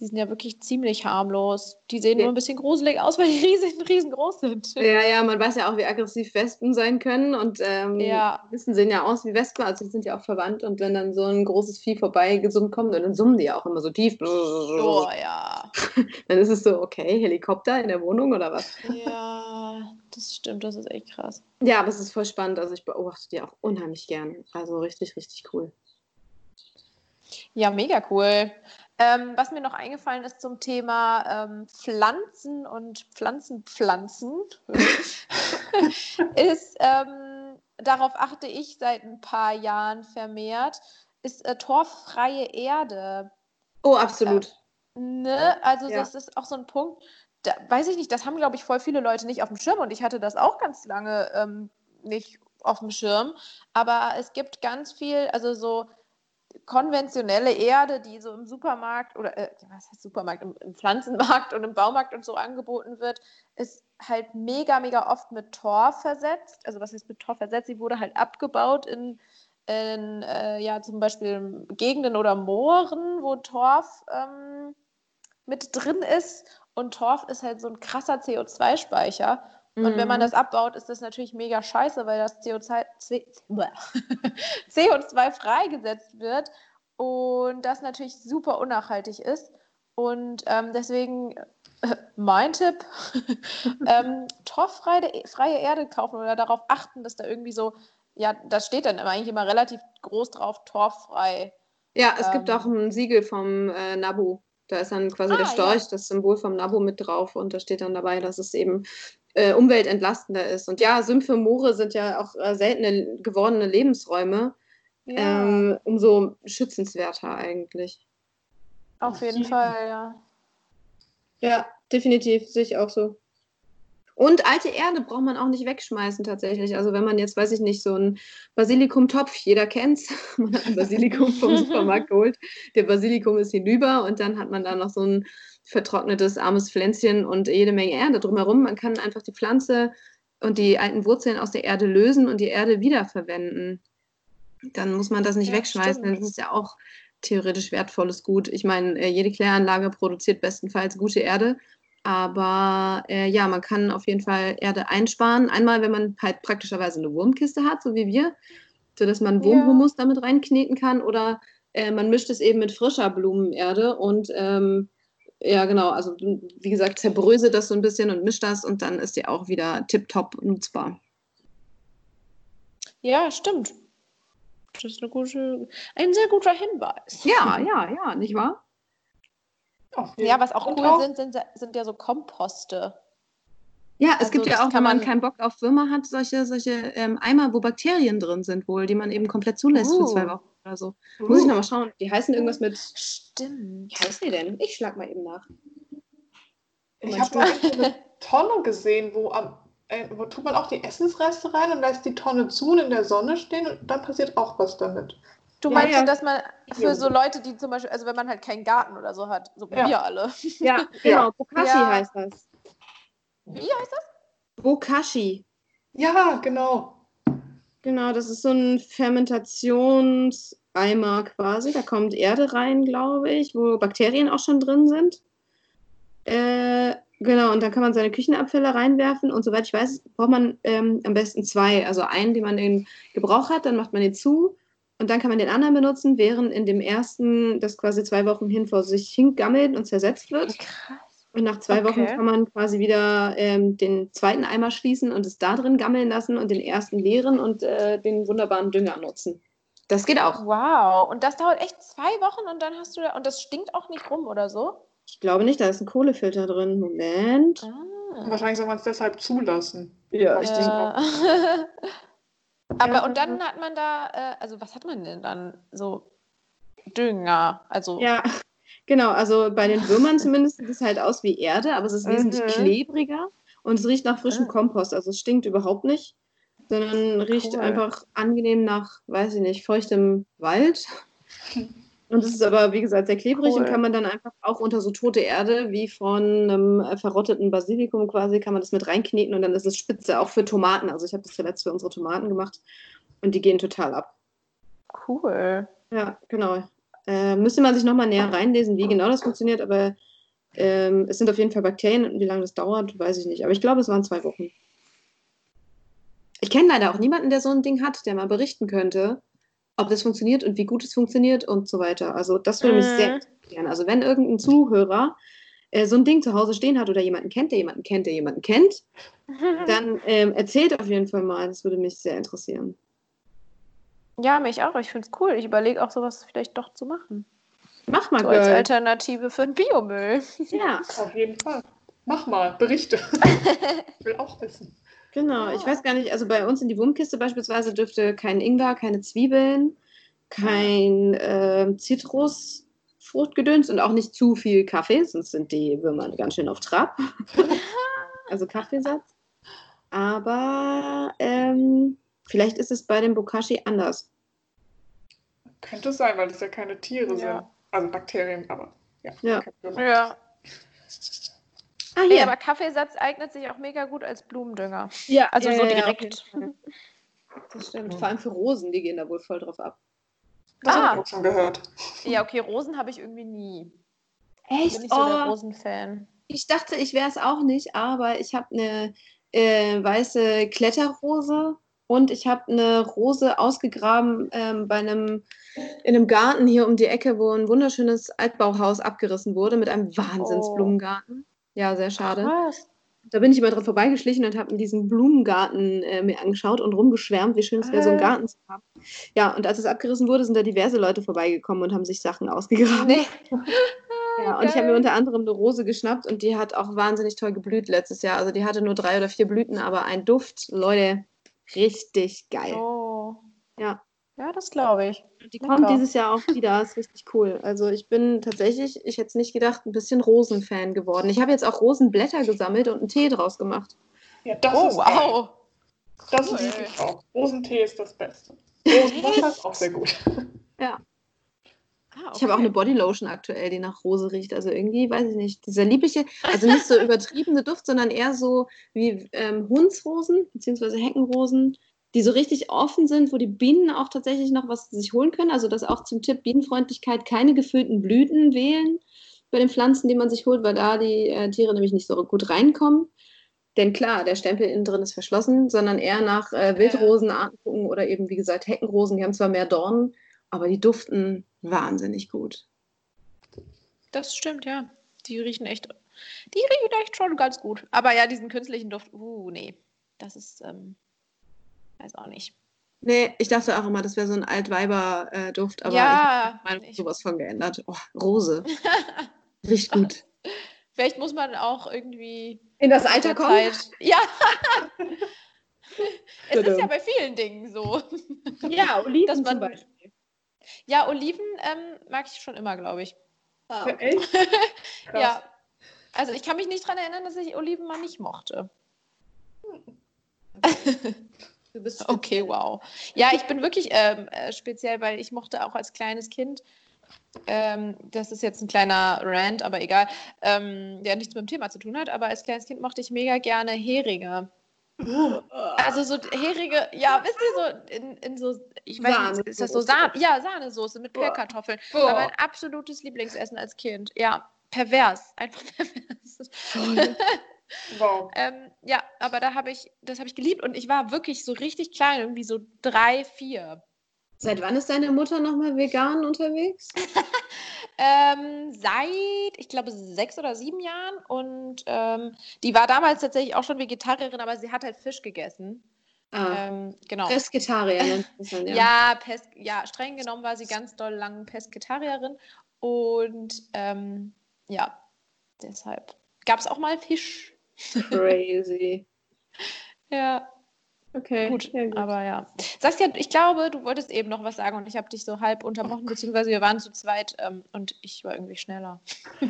Speaker 2: die sind ja wirklich ziemlich harmlos. Die sehen ja. nur ein bisschen gruselig aus, weil die (laughs) riesen, riesengroß sind.
Speaker 1: Ja, ja, man weiß ja auch, wie aggressiv Wespen sein können. Und ähm,
Speaker 2: ja.
Speaker 1: Wissen sehen ja aus wie Wespen, also die sind ja auch verwandt. Und wenn dann so ein großes Vieh vorbeigesummt kommt, dann summen die ja auch immer so tief.
Speaker 2: Oh ja. (laughs)
Speaker 1: dann ist es so, okay, Helikopter in der Wohnung oder was?
Speaker 2: Ja, das stimmt, das ist echt krass.
Speaker 1: Ja, aber es ist voll spannend. Also ich beobachte die auch unheimlich gern. Also richtig, richtig cool.
Speaker 2: Ja, mega cool. Ähm, was mir noch eingefallen ist zum Thema ähm, Pflanzen und Pflanzenpflanzen, (laughs) ist, ähm, darauf achte ich seit ein paar Jahren vermehrt, ist äh, torffreie Erde.
Speaker 1: Oh, absolut.
Speaker 2: Ähm, ne? Also ja. das ist auch so ein Punkt, da, weiß ich nicht, das haben, glaube ich, voll viele Leute nicht auf dem Schirm und ich hatte das auch ganz lange ähm, nicht auf dem Schirm. Aber es gibt ganz viel, also so konventionelle Erde, die so im Supermarkt oder äh, was heißt Supermarkt, im, im, Pflanzenmarkt und im Baumarkt und so angeboten wird, ist halt mega, mega oft mit Torf versetzt. Also was heißt mit Torf versetzt? Sie wurde halt abgebaut in, in äh, ja zum Beispiel Gegenden oder Mooren, wo Torf ähm, mit drin ist. Und Torf ist halt so ein krasser CO2-Speicher. Und wenn man mhm. das abbaut, ist das natürlich mega scheiße, weil das CO2, CO2 (laughs) freigesetzt wird und das natürlich super unnachhaltig ist. Und ähm, deswegen äh, mein Tipp, (laughs) ähm, torffreie Erde kaufen oder darauf achten, dass da irgendwie so, ja, das steht dann eigentlich immer relativ groß drauf, torffrei.
Speaker 1: Ja, es ähm, gibt auch ein Siegel vom äh, NABU. Da ist dann quasi ah, der Storch, ja. das Symbol vom NABU mit drauf und da steht dann dabei, dass es eben äh, umweltentlastender ist. Und ja, Sümpfe, Moore sind ja auch äh, seltene gewordene Lebensräume. Ja. Ähm, umso schützenswerter eigentlich.
Speaker 2: Auf jeden Fall, ja.
Speaker 1: Ja, definitiv, sehe ich auch so. Und alte Erde braucht man auch nicht wegschmeißen tatsächlich. Also wenn man jetzt, weiß ich nicht, so einen Basilikumtopf, jeder kennt's, (laughs) man hat ein Basilikum vom (laughs) Supermarkt geholt, der Basilikum ist hinüber und dann hat man da noch so ein vertrocknetes, armes Pflänzchen und jede Menge Erde drumherum. Man kann einfach die Pflanze und die alten Wurzeln aus der Erde lösen und die Erde wiederverwenden. Dann muss man das nicht ja, wegschmeißen, denn das ist ja auch theoretisch wertvolles Gut. Ich meine, äh, jede Kläranlage produziert bestenfalls gute Erde, aber äh, ja, man kann auf jeden Fall Erde einsparen. Einmal, wenn man halt praktischerweise eine Wurmkiste hat, so wie wir, sodass man Wurmhumus ja. damit reinkneten kann, oder äh, man mischt es eben mit frischer Blumenerde und ähm, ja, genau. Also, wie gesagt, zerbröse das so ein bisschen und misch das und dann ist die auch wieder tipptopp nutzbar.
Speaker 2: Ja, stimmt. Das ist eine gute, ein sehr guter Hinweis.
Speaker 1: Ja, ja, ja, nicht wahr?
Speaker 2: Ja, was auch und cool auch, sind, sind, sind ja so Komposte.
Speaker 1: Ja, es also gibt ja auch, wenn man, man keinen Bock auf Würmer hat, solche, solche ähm, Eimer, wo Bakterien drin sind, wohl, die man eben komplett zulässt uh. für zwei uh. Wochen oder so. Uh. Muss ich nochmal schauen. Die heißen irgendwas mit.
Speaker 2: Stimmt.
Speaker 1: Wie heißen die denn? Ich schlag mal eben nach.
Speaker 3: Ich habe mal eine (laughs) Tonne gesehen, wo am äh, wo tut man auch die Essensreste rein und lässt die Tonne zu und in der Sonne stehen und dann passiert auch was damit.
Speaker 2: Du meinst ja, ja. dass man für so Leute, die zum Beispiel, also wenn man halt keinen Garten oder so hat, so ja. wir alle. (laughs)
Speaker 1: Ja, (laughs) genau, Bokashi heißt das.
Speaker 2: Wie heißt das?
Speaker 1: Bokashi.
Speaker 3: Ja, genau.
Speaker 1: Genau, das ist so ein Fermentationseimer quasi. Da kommt Erde rein, glaube ich, wo Bakterien auch schon drin sind. Äh, genau, und dann kann man seine Küchenabfälle reinwerfen. Und soweit ich weiß, braucht man ähm, am besten zwei. Also einen, den man in Gebrauch hat, dann macht man den zu. Und dann kann man den anderen benutzen, während in dem ersten das quasi zwei Wochen hin vor sich hingammelt und zersetzt wird. Krass. Und nach zwei okay. Wochen kann man quasi wieder ähm, den zweiten Eimer schließen und es da drin gammeln lassen und den ersten leeren und äh, den wunderbaren Dünger nutzen. Das geht auch.
Speaker 2: Wow. Und das dauert echt zwei Wochen und dann hast du da, und das stinkt auch nicht rum oder so?
Speaker 1: Ich glaube nicht, da ist ein Kohlefilter drin. Moment.
Speaker 3: Ah. Wahrscheinlich soll man es deshalb zulassen.
Speaker 1: Ja, ich denke auch. (laughs)
Speaker 2: Aber und dann hat man da, äh, also was hat man denn dann? So Dünger, also.
Speaker 1: Ja, Genau, also bei den Würmern (laughs) zumindest sieht es halt aus wie Erde, aber es ist wesentlich mhm. klebriger und es riecht nach frischem ah. Kompost. Also es stinkt überhaupt nicht, sondern riecht cool. einfach angenehm nach, weiß ich nicht, feuchtem Wald. (laughs) Und es ist aber, wie gesagt, sehr klebrig cool. und kann man dann einfach auch unter so tote Erde, wie von einem äh, verrotteten Basilikum quasi, kann man das mit reinkneten und dann ist es spitze, auch für Tomaten. Also ich habe das zuletzt für unsere Tomaten gemacht und die gehen total ab.
Speaker 2: Cool.
Speaker 1: Ja, genau. Äh, müsste man sich nochmal näher reinlesen, wie genau das funktioniert, aber ähm, es sind auf jeden Fall Bakterien und wie lange das dauert, weiß ich nicht. Aber ich glaube, es waren zwei Wochen. Ich kenne leider auch niemanden, der so ein Ding hat, der mal berichten könnte, ob das funktioniert und wie gut es funktioniert und so weiter. Also das würde mich mhm. sehr interessieren. Also wenn irgendein Zuhörer äh, so ein Ding zu Hause stehen hat oder jemanden kennt, der jemanden kennt, der jemanden kennt, (laughs) dann ähm, erzählt auf jeden Fall mal. Das würde mich sehr interessieren.
Speaker 2: Ja, mich auch. Ich finde es cool. Ich überlege auch sowas vielleicht doch zu machen.
Speaker 1: Mach mal,
Speaker 2: so Als Alternative für den Biomüll.
Speaker 3: Ja, (laughs) auf jeden Fall. Mach mal, berichte. (laughs) ich will auch wissen.
Speaker 1: Genau, ja. ich weiß gar nicht, also bei uns in die Wurmkiste beispielsweise dürfte kein Ingwer, keine Zwiebeln, kein äh, Zitrusfruchtgedöns und auch nicht zu viel Kaffee, sonst sind die Würmer ganz schön auf Trab. (laughs) also Kaffeesatz. Aber ähm, Vielleicht ist es bei dem Bokashi anders.
Speaker 3: Könnte sein, weil das ja keine Tiere
Speaker 2: Ja.
Speaker 3: sind. Also Bakterien, aber ja.
Speaker 1: Ja. Ah,
Speaker 2: Nee,
Speaker 1: hier.
Speaker 2: aber Kaffeesatz eignet sich auch mega gut als Blumendünger.
Speaker 1: ja,
Speaker 2: Also
Speaker 1: ja,
Speaker 2: so direkt.
Speaker 1: Das stimmt. Vor allem für Rosen, die gehen da wohl voll drauf ab.
Speaker 3: Das
Speaker 2: Ah.
Speaker 3: habe ich auch schon gehört.
Speaker 2: Ja, okay, Rosen habe ich irgendwie nie.
Speaker 1: Echt?
Speaker 2: Bin nicht so der
Speaker 1: Oh,
Speaker 2: Rosen-Fan.
Speaker 1: ich dachte, ich wäre es auch nicht, aber ich habe eine äh, weiße Kletterrose und ich habe eine Rose ausgegraben ähm, bei einem in einem Garten hier um die Ecke, wo ein wunderschönes Altbauhaus abgerissen wurde mit einem Wahnsinnsblumengarten. Ja, sehr schade.
Speaker 2: Krass.
Speaker 1: Da bin ich immer dran vorbeigeschlichen und habe diesen Blumengarten äh, mir angeschaut und rumgeschwärmt, wie schön es wäre, so einen
Speaker 2: Äh.
Speaker 1: Garten zu haben. Ja, und als es abgerissen wurde, sind da diverse Leute vorbeigekommen und haben sich Sachen ausgegraben.
Speaker 2: Nee. (laughs)
Speaker 1: Ja, und ich habe mir unter anderem eine Rose geschnappt und die hat auch wahnsinnig toll geblüht letztes Jahr. Also die hatte nur drei oder vier Blüten, aber ein Duft, Leute, richtig geil.
Speaker 2: Oh.
Speaker 1: Ja.
Speaker 2: Ja, das glaube ich.
Speaker 1: Und die
Speaker 2: lecker.
Speaker 1: kommt dieses Jahr auch wieder, ist richtig cool. Also ich bin tatsächlich, ich hätte es nicht gedacht, ein bisschen Rosenfan geworden. Ich habe jetzt auch Rosenblätter gesammelt und einen Tee draus gemacht.
Speaker 3: Ja, das
Speaker 2: Oh,
Speaker 3: ist geil.
Speaker 2: wow.
Speaker 3: Das
Speaker 2: Cool.
Speaker 3: liebe ich auch. Rosentee ist das Beste. Rosenwasser (laughs) ist auch sehr gut.
Speaker 1: Ja.
Speaker 2: Ah,
Speaker 1: Ich habe auch eine Bodylotion aktuell, die nach Rose riecht. Also irgendwie, weiß ich nicht, dieser liebliche, also nicht so (laughs) übertriebene Duft, sondern eher so wie ähm, Hundsrosen bzw. Heckenrosen, die so richtig offen sind, wo die Bienen auch tatsächlich noch was sich holen können. Also das auch zum Tipp Bienenfreundlichkeit, keine gefüllten Blüten wählen bei den Pflanzen, die man sich holt, weil da die äh, Tiere nämlich nicht so gut reinkommen. Denn klar, der Stempel innen drin ist verschlossen, sondern eher nach äh, Wildrosenarten gucken oder eben, wie gesagt, Heckenrosen. Die haben zwar mehr Dornen, aber die duften wahnsinnig gut.
Speaker 2: Das stimmt, ja. Die riechen echt, die riechen echt schon ganz gut. Aber ja, diesen künstlichen Duft, uh, nee. Das ist, ähm, weiß auch nicht.
Speaker 1: Nee, ich dachte auch immer, das wäre so ein Altweiber-Duft, aber
Speaker 2: Ja,
Speaker 1: ich habe
Speaker 2: ich-
Speaker 1: sowas von geändert. Oh, Rose. (laughs) Riecht gut.
Speaker 2: Vielleicht muss man auch irgendwie
Speaker 1: In das
Speaker 2: mit der Zeit. Ja. (laughs) es ist ja bei vielen Dingen so.
Speaker 1: Ja, Oliven
Speaker 2: Dass man-
Speaker 1: zum Beispiel.
Speaker 2: Ja, Oliven ähm, mag ich schon immer, glaube ich.
Speaker 1: Ah, okay. (laughs)
Speaker 2: Ja. Also ich kann mich nicht daran erinnern, dass ich Oliven mal nicht mochte. (laughs)
Speaker 1: Du bist
Speaker 2: Okay, wow. Ja, ich bin wirklich ähm, äh, speziell, weil ich mochte auch als kleines Kind, ähm, das ist jetzt ein kleiner Rant, aber egal, ähm, der nichts mit dem Thema zu tun hat, aber als kleines Kind mochte ich mega gerne Heringe. Also so Heringe, ja, wisst ihr, so in, in so, ich weiß nicht, ist das so. Sahne? Ja, Sahnesoße mit. Pellkartoffeln. War mein absolutes Lieblingsessen als Kind. Ja, pervers, einfach (laughs) pervers.
Speaker 3: Wow. (laughs)
Speaker 2: Ähm, ja, aber da habe ich, das habe ich geliebt und ich war wirklich so richtig klein, irgendwie so drei, vier.
Speaker 1: Seit wann ist deine Mutter nochmal vegan unterwegs? (laughs)
Speaker 2: Ähm, seit, ich glaube, sechs oder sieben Jahren und ähm, die war damals tatsächlich auch schon Vegetarierin, aber sie hat halt Fisch gegessen.
Speaker 1: Ah,
Speaker 2: Ähm, genau.
Speaker 1: Pesketarier (laughs) ja.
Speaker 2: Ja, Pes ja, streng genommen war sie ganz doll lang Pesketarierin und ähm, ja, deshalb gab es auch mal Fisch.
Speaker 1: Crazy. (laughs)
Speaker 2: Ja,
Speaker 1: Okay.
Speaker 2: gut,
Speaker 1: ja, gut.
Speaker 2: aber ja. Sagst ja, ich glaube, du wolltest eben noch was sagen und ich habe dich so halb unterbrochen, beziehungsweise wir waren zu zweit ähm, und ich war irgendwie schneller. (laughs)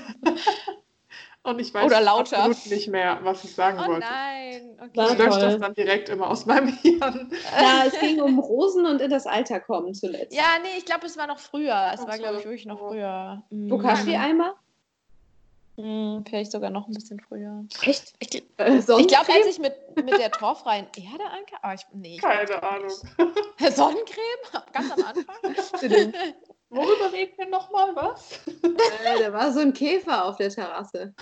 Speaker 3: Und ich weiß
Speaker 2: Oder lauter.
Speaker 3: absolut nicht mehr, was ich sagen
Speaker 2: Oh
Speaker 3: wollte.
Speaker 2: nein,
Speaker 1: War
Speaker 3: Ich
Speaker 2: okay.
Speaker 3: lösche das dann direkt immer aus meinem (laughs) Hirn.
Speaker 1: Ja, es ging um Rosen und in das Alter kommen zuletzt.
Speaker 2: Ja, nee, ich glaube, es war noch früher. Es
Speaker 3: Ach
Speaker 2: war,
Speaker 3: so.
Speaker 2: glaube ich, wirklich noch früher. Mm.
Speaker 1: Bokashi-Eimer?
Speaker 2: Mm, vielleicht sogar noch ein bisschen früher.
Speaker 1: Echt?
Speaker 2: Ich,
Speaker 1: Äh,
Speaker 2: ich glaube, als ich mit, mit der torfreien Erde ankam. Aber ich, nee, ich
Speaker 3: Keine Ahnung. (laughs)
Speaker 2: Sonnencreme? (laughs) Ganz am Anfang? (laughs)
Speaker 3: Worüber reden wir nochmal? Was?
Speaker 1: Äh, da war so ein Käfer auf der Terrasse.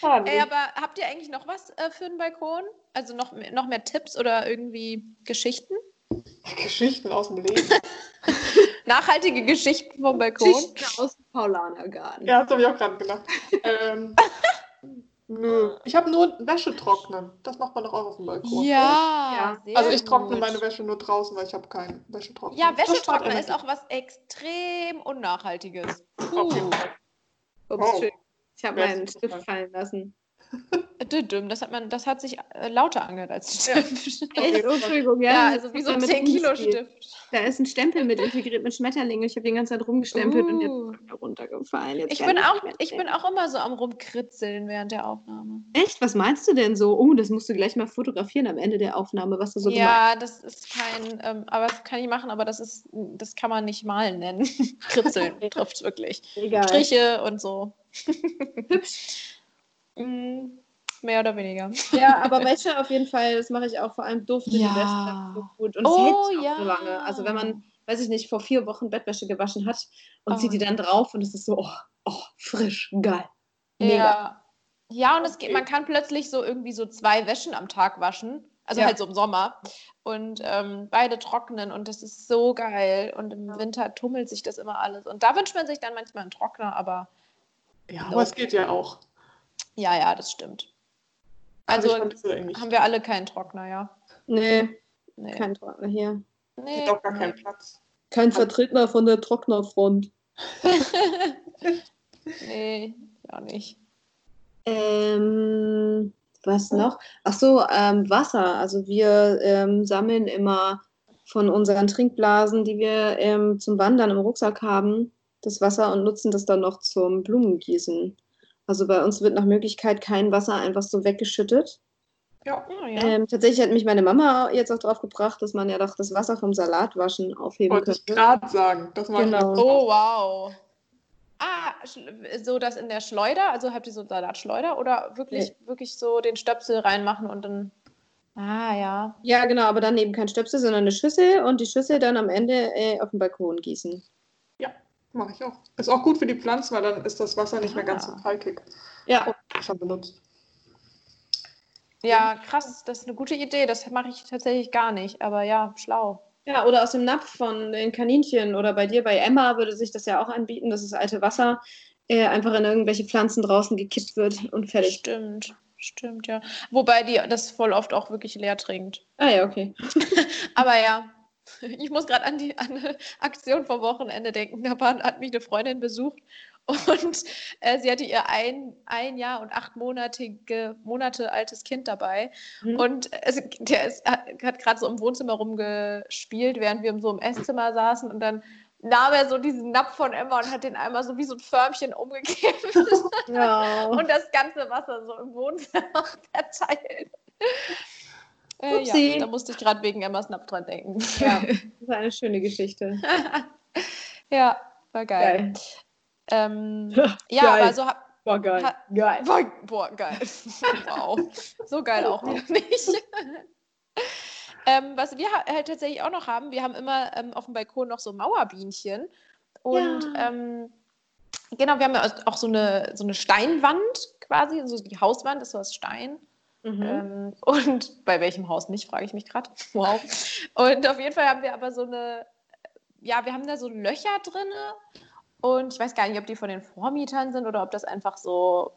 Speaker 3: Nee.
Speaker 2: Ey, aber habt ihr eigentlich noch was äh, für den Balkon? Also noch, noch mehr Tipps oder irgendwie Geschichten? (laughs)
Speaker 3: Geschichten aus dem Leben. (laughs)
Speaker 2: Nachhaltige Geschichten vom Balkon?
Speaker 1: Geschichten aus dem Paulanergarten.
Speaker 3: Ja, das habe ich auch gerade gedacht. Ähm, (laughs) nö. Ich habe nur Wäsche trocknen. Das macht man doch auch auf dem Balkon.
Speaker 2: Ja,
Speaker 1: Ja.
Speaker 2: sehr
Speaker 3: Also ich trockne
Speaker 2: gut.
Speaker 3: meine Wäsche nur draußen, weil ich habe keinen Wäschetrockner.
Speaker 2: Ja, Wäschetrockner ist auch was extrem Unnachhaltiges. Puh.
Speaker 1: Ups,
Speaker 3: Oh.
Speaker 1: Ich habe meinen Stift fallen lassen.
Speaker 2: Das hat man, das hat sich äh, lauter angehört als Stift.
Speaker 1: Echt? Oh, Entschuldigung, ja.
Speaker 2: Ja, also wie so ein
Speaker 1: Mit
Speaker 2: 10 Kilo
Speaker 1: rumgespielt.
Speaker 2: Stift.
Speaker 1: Da ist ein Stempel mit integriert mit Schmetterlingen. Ich habe die ganze Zeit rumgestempelt und
Speaker 2: Uh.
Speaker 1: jetzt ist er runtergefallen. Jetzt
Speaker 2: Ich bin, auch, ich bin auch immer so am rumkritzeln während der Aufnahme.
Speaker 1: Echt? Was meinst du denn so? Oh, das musst du gleich mal fotografieren am Ende der Aufnahme, was du so gemacht
Speaker 2: ja, das ist kein, ähm, aber das kann ich machen, aber das ist, das kann man nicht malen nennen. (laughs) Kritzeln (laughs) trifft es wirklich.
Speaker 1: Egal.
Speaker 2: Striche und so.
Speaker 1: Hübsch. (laughs)
Speaker 2: Mm, Mehr oder weniger.
Speaker 1: Ja, aber Wäsche auf jeden Fall, das mache ich auch vor allem Duft in
Speaker 2: Ja.
Speaker 1: die Wäsche so gut. Und es
Speaker 2: Oh,
Speaker 1: hält auch
Speaker 2: ja.
Speaker 1: so lange. Also wenn man, weiß ich nicht, vor vier Wochen Bettwäsche gewaschen hat und
Speaker 2: Oh.
Speaker 1: zieht die dann drauf und es ist so, oh, oh frisch, geil. Mega.
Speaker 2: Ja. Ja, und es geht, man kann plötzlich so irgendwie so zwei Wäschen am Tag waschen. Also
Speaker 1: Ja.
Speaker 2: halt so im Sommer. Und ähm, beide trocknen und das ist so geil. Und im Winter tummelt sich das immer alles. Und da wünscht man sich dann manchmal einen Trockner, aber
Speaker 3: Ja, aber es geht ja auch.
Speaker 2: ja, ja, das stimmt.
Speaker 3: Also
Speaker 2: Also haben wir alle keinen Trockner, ja.
Speaker 1: Nee,
Speaker 2: Nee.
Speaker 1: kein Trockner hier.
Speaker 2: nee.
Speaker 3: Hat auch gar keinen Platz.
Speaker 1: Kein Vertreter von der Trocknerfront. (laughs)
Speaker 2: nee, ja nicht.
Speaker 1: Ähm, was noch? Ach so, ähm, Wasser. Also wir ähm, sammeln immer von unseren Trinkblasen, die wir ähm, zum Wandern im Rucksack haben, das Wasser und nutzen das dann noch zum Blumengießen. Also bei uns wird nach Möglichkeit kein Wasser einfach so weggeschüttet.
Speaker 3: Ja.
Speaker 2: Ja, ja.
Speaker 1: Ähm, tatsächlich hat mich meine Mama jetzt auch drauf gebracht, dass man ja doch das Wasser vom Salatwaschen aufheben
Speaker 3: Wollte ich
Speaker 1: könnte.
Speaker 3: gerade sagen. Das mache
Speaker 1: Genau.
Speaker 3: ich
Speaker 2: Oh, wow. Ah, so das in der Schleuder? Also habt ihr so Salatschleuder oder wirklich, wirklich so den Stöpsel reinmachen und dann. Ah, ja.
Speaker 1: Ja, genau, aber dann eben kein Stöpsel, sondern eine Schüssel und die Schüssel dann am Ende äh, auf dem Balkon gießen.
Speaker 3: Mache ich auch. Ist auch gut für die Pflanzen, weil dann ist das Wasser nicht mehr ganz so
Speaker 2: Ah.
Speaker 3: kalkig.
Speaker 1: Ja,
Speaker 3: Schon benutzt.
Speaker 2: Ja, krass, das ist eine gute Idee. Das mache ich tatsächlich gar nicht, aber ja, schlau.
Speaker 1: Ja, oder aus dem Napf von den Kaninchen oder bei dir, bei Emma würde sich das ja auch anbieten, dass das alte Wasser äh, einfach in irgendwelche Pflanzen draußen gekippt wird und fertig.
Speaker 2: Stimmt, stimmt, ja. Wobei die das voll oft auch wirklich leer trinkt.
Speaker 1: Ah ja, okay. (laughs)
Speaker 2: Aber ja, (laughs) ich muss gerade an die an eine Aktion vom Wochenende denken. Da war, hat mich eine Freundin besucht (laughs) und äh, sie hatte ihr ein, ein Jahr und acht monatige, Monate altes Kind dabei.
Speaker 1: Mhm.
Speaker 2: Und es, der ist, hat, hat gerade so im Wohnzimmer rumgespielt, während wir so im Esszimmer saßen. Und dann nahm er so diesen Napf von Emma und hat den einmal so wie so ein Förmchen umgekippt (laughs)
Speaker 1: Ja.
Speaker 2: und das ganze Wasser so im Wohnzimmer verteilt. Äh, ja, da musste ich gerade wegen Emmas Napf dran denken.
Speaker 1: ja, (laughs) das ist eine schöne Geschichte. (laughs)
Speaker 2: ja, war geil.
Speaker 1: Geil.
Speaker 2: Ähm, (laughs) ja,
Speaker 1: Geil.
Speaker 2: aber so hab,
Speaker 1: Boah, geil.
Speaker 2: ha,
Speaker 1: Geil.
Speaker 2: boah, boah, geil. wow. So geil auch wieder nicht. ähm, was wir ha- halt tatsächlich auch noch haben, wir haben immer ähm, auf dem Balkon noch so Mauerbienchen. Und
Speaker 1: Ja.
Speaker 2: ähm, genau, wir haben ja auch so eine, so eine Steinwand quasi, also die Hauswand ist so aus Stein.
Speaker 1: Mhm.
Speaker 2: Ähm, (laughs) und bei welchem Haus nicht, frage ich mich gerade. (laughs) Wow. Und auf jeden Fall haben wir aber so eine, ja, wir haben da so Löcher drin. Und ich weiß gar nicht, ob die von den Vormietern sind oder ob das einfach so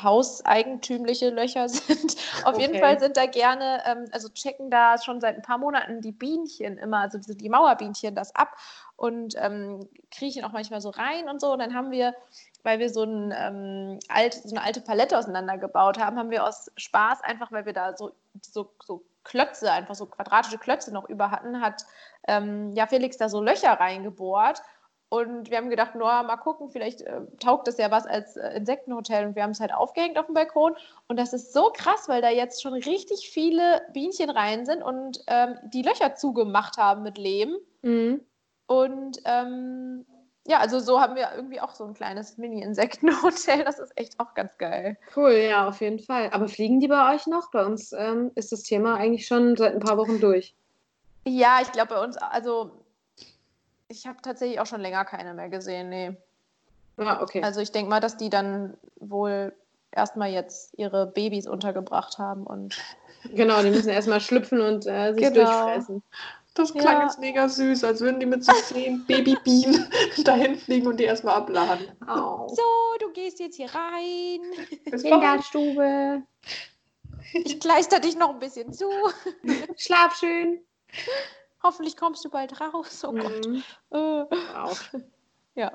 Speaker 2: hauseigentümliche Löcher (laughs) sind. Auf jeden
Speaker 1: Okay.
Speaker 2: Fall sind da gerne, ähm, also checken da schon seit ein paar Monaten die Bienchen immer, also die, die Mauerbienchen das ab und ähm, kriechen auch manchmal so rein und so. Und dann haben wir, weil wir so, ein, ähm, alt, so eine alte Palette auseinandergebaut haben, haben wir aus Spaß einfach, weil wir da so, so, so Klötze, einfach so quadratische Klötze noch über hatten, hat ähm, ja Felix da so Löcher reingebohrt. Und wir haben gedacht, nur mal gucken, vielleicht äh, taugt das ja was als äh, Insektenhotel. Und wir haben es halt aufgehängt auf dem Balkon. Und das ist so krass, weil da jetzt schon richtig viele Bienchen rein sind und ähm, die Löcher zugemacht haben mit Lehm.
Speaker 1: Mhm.
Speaker 2: Und ähm, ja, also so haben wir irgendwie auch so ein kleines Mini-Insektenhotel. Das ist echt auch ganz geil.
Speaker 1: Cool, ja, auf jeden Fall. Aber fliegen die bei euch noch? Bei uns ähm, ist das Thema eigentlich schon seit ein paar Wochen durch.
Speaker 2: Ja, ich glaube bei uns, also ich habe tatsächlich auch schon länger keine mehr gesehen. Nee.
Speaker 1: Ah, okay.
Speaker 2: Also ich denke mal, dass die dann wohl erstmal jetzt ihre Babys untergebracht haben und
Speaker 1: genau, die müssen erstmal schlüpfen und äh, sich
Speaker 2: Genau.
Speaker 1: durchfressen.
Speaker 3: Das klang
Speaker 2: Ja.
Speaker 3: jetzt mega süß, als würden die mit so zehn (laughs) Babybienen (laughs) dahin fliegen und die erstmal abladen.
Speaker 1: Au.
Speaker 2: so, du gehst jetzt hier rein.
Speaker 1: Kinderstube. (laughs)
Speaker 2: Ich kleister dich noch ein bisschen zu.
Speaker 1: Schlaf schön.
Speaker 2: Hoffentlich kommst du bald raus. Oh Gott.
Speaker 1: Mhm.
Speaker 2: Äh,
Speaker 1: Au.
Speaker 2: ja.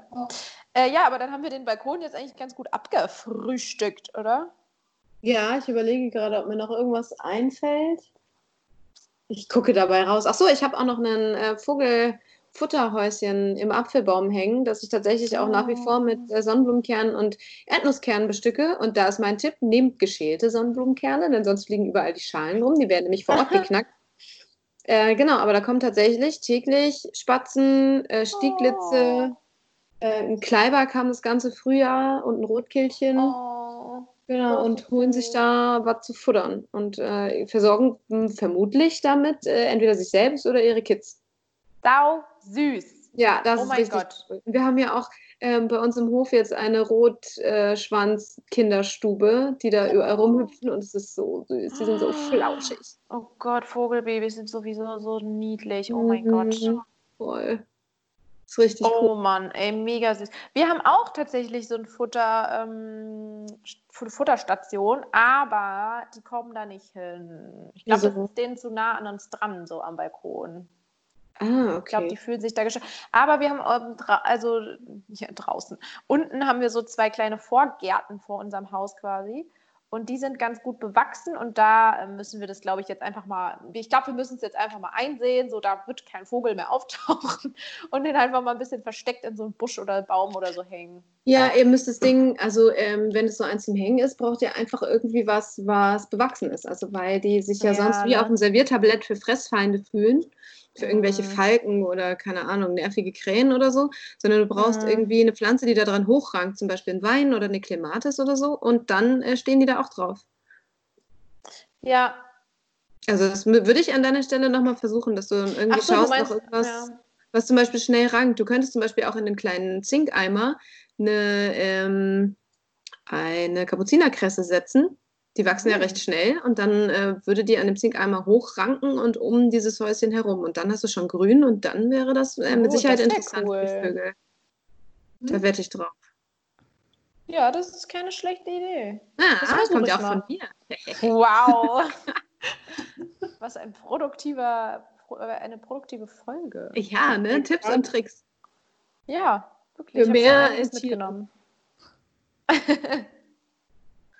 Speaker 2: Äh, ja, aber dann haben wir den Balkon jetzt eigentlich ganz gut abgefrühstückt, oder?
Speaker 1: Ja, ich überlege gerade, ob mir noch irgendwas einfällt. Ich gucke dabei raus. Ach so, ich habe auch noch einen äh, Vogelfutterhäuschen im Apfelbaum hängen, das ich tatsächlich auch nach wie vor mit äh, Sonnenblumenkernen und Erdnusskernen bestücke. Und da ist mein Tipp, nehmt geschälte Sonnenblumenkerne, denn sonst fliegen überall die Schalen rum. Die werden nämlich vor Ort geknackt. Äh, genau, aber da kommen tatsächlich täglich Spatzen, äh, Stieglitze,
Speaker 2: Oh.
Speaker 1: äh, ein Kleiber kam das ganze Frühjahr und ein Rotkehlchen.
Speaker 2: Oh.
Speaker 1: Genau, und holen sich da was zu futtern und äh, versorgen mh, vermutlich damit äh, entweder sich selbst oder ihre Kids.
Speaker 2: Sau süß.
Speaker 1: Ja, das
Speaker 2: Oh
Speaker 1: ist
Speaker 2: mein
Speaker 1: richtig
Speaker 2: Gott.
Speaker 1: cool. Wir haben ja auch ähm, bei uns im Hof jetzt eine Rotschwanz-Kinderstube, die da überall rumhüpfen und es ist so süß. Die sind so flauschig.
Speaker 2: Oh Gott, Vogelbabys sind sowieso so niedlich. Oh mein
Speaker 1: Mhm.
Speaker 2: Gott.
Speaker 1: Voll. Ist richtig
Speaker 2: Oh
Speaker 1: cool.
Speaker 2: Mann, ey, mega süß. Wir haben auch tatsächlich so ein Futter, ähm, Futterstation, aber die kommen da nicht hin. Ich glaube, das ist denen zu nah an uns dran, so am Balkon.
Speaker 1: Ah,
Speaker 2: Ich glaube, die
Speaker 1: okay.
Speaker 2: fühlen sich da gestört. Aber wir haben ähm, also hier draußen. Unten haben wir so zwei kleine Vorgärten vor unserem Haus quasi. Und die sind ganz gut bewachsen und da äh, müssen wir das, glaube ich, jetzt einfach mal, ich glaube, wir müssen es jetzt einfach mal einsehen, so da wird kein Vogel mehr (laughs) auftauchen und den einfach mal ein bisschen versteckt in so einen Busch oder Baum oder so hängen.
Speaker 1: Ja, ihr müsst das Ding, also ähm, wenn es so eins zum Hängen ist, braucht ihr einfach irgendwie was, was bewachsen ist. Also weil die sich ja,
Speaker 2: Ja,
Speaker 1: sonst wie
Speaker 2: ne?
Speaker 1: auf dem Serviertablett für Fressfeinde fühlen, für irgendwelche
Speaker 2: Mhm.
Speaker 1: Falken oder keine Ahnung, nervige Krähen oder so, sondern du brauchst
Speaker 2: Mhm.
Speaker 1: irgendwie eine Pflanze, die da dran hochrankt, zum Beispiel ein Wein oder eine Clematis oder so, und dann äh, stehen die da auch drauf.
Speaker 2: Ja,
Speaker 1: Also das würde ich an deiner Stelle nochmal versuchen, dass du irgendwie
Speaker 2: so, du
Speaker 1: schaust
Speaker 2: meinst-
Speaker 1: nach irgendwas,
Speaker 2: ja.
Speaker 1: was zum Beispiel schnell rankt. Du könntest zum Beispiel auch in den kleinen Zinkeimer eine, ähm, eine Kapuzinerkresse setzen. Die wachsen ja
Speaker 2: Hm.
Speaker 1: recht schnell und dann äh, würde die an dem Zinkeimer hochranken und um dieses Häuschen herum. Und dann hast du schon grün und dann wäre das äh, mit
Speaker 2: Oh,
Speaker 1: Sicherheit
Speaker 2: das
Speaker 1: interessant für die
Speaker 2: cool.
Speaker 1: Vögel. Da
Speaker 3: Hm.
Speaker 1: wette ich drauf.
Speaker 2: ja, das ist keine schlechte Idee. Das
Speaker 1: Ah, kommt ja auch
Speaker 2: mal.
Speaker 1: von mir.
Speaker 2: Wow. (laughs) Was ein produktiver, pro- äh, eine produktive Folge.
Speaker 1: Ja, ne? Tipps und Tricks.
Speaker 2: Ja, wirklich.
Speaker 1: Für mehr Tiere.
Speaker 2: mitgenommen. (laughs)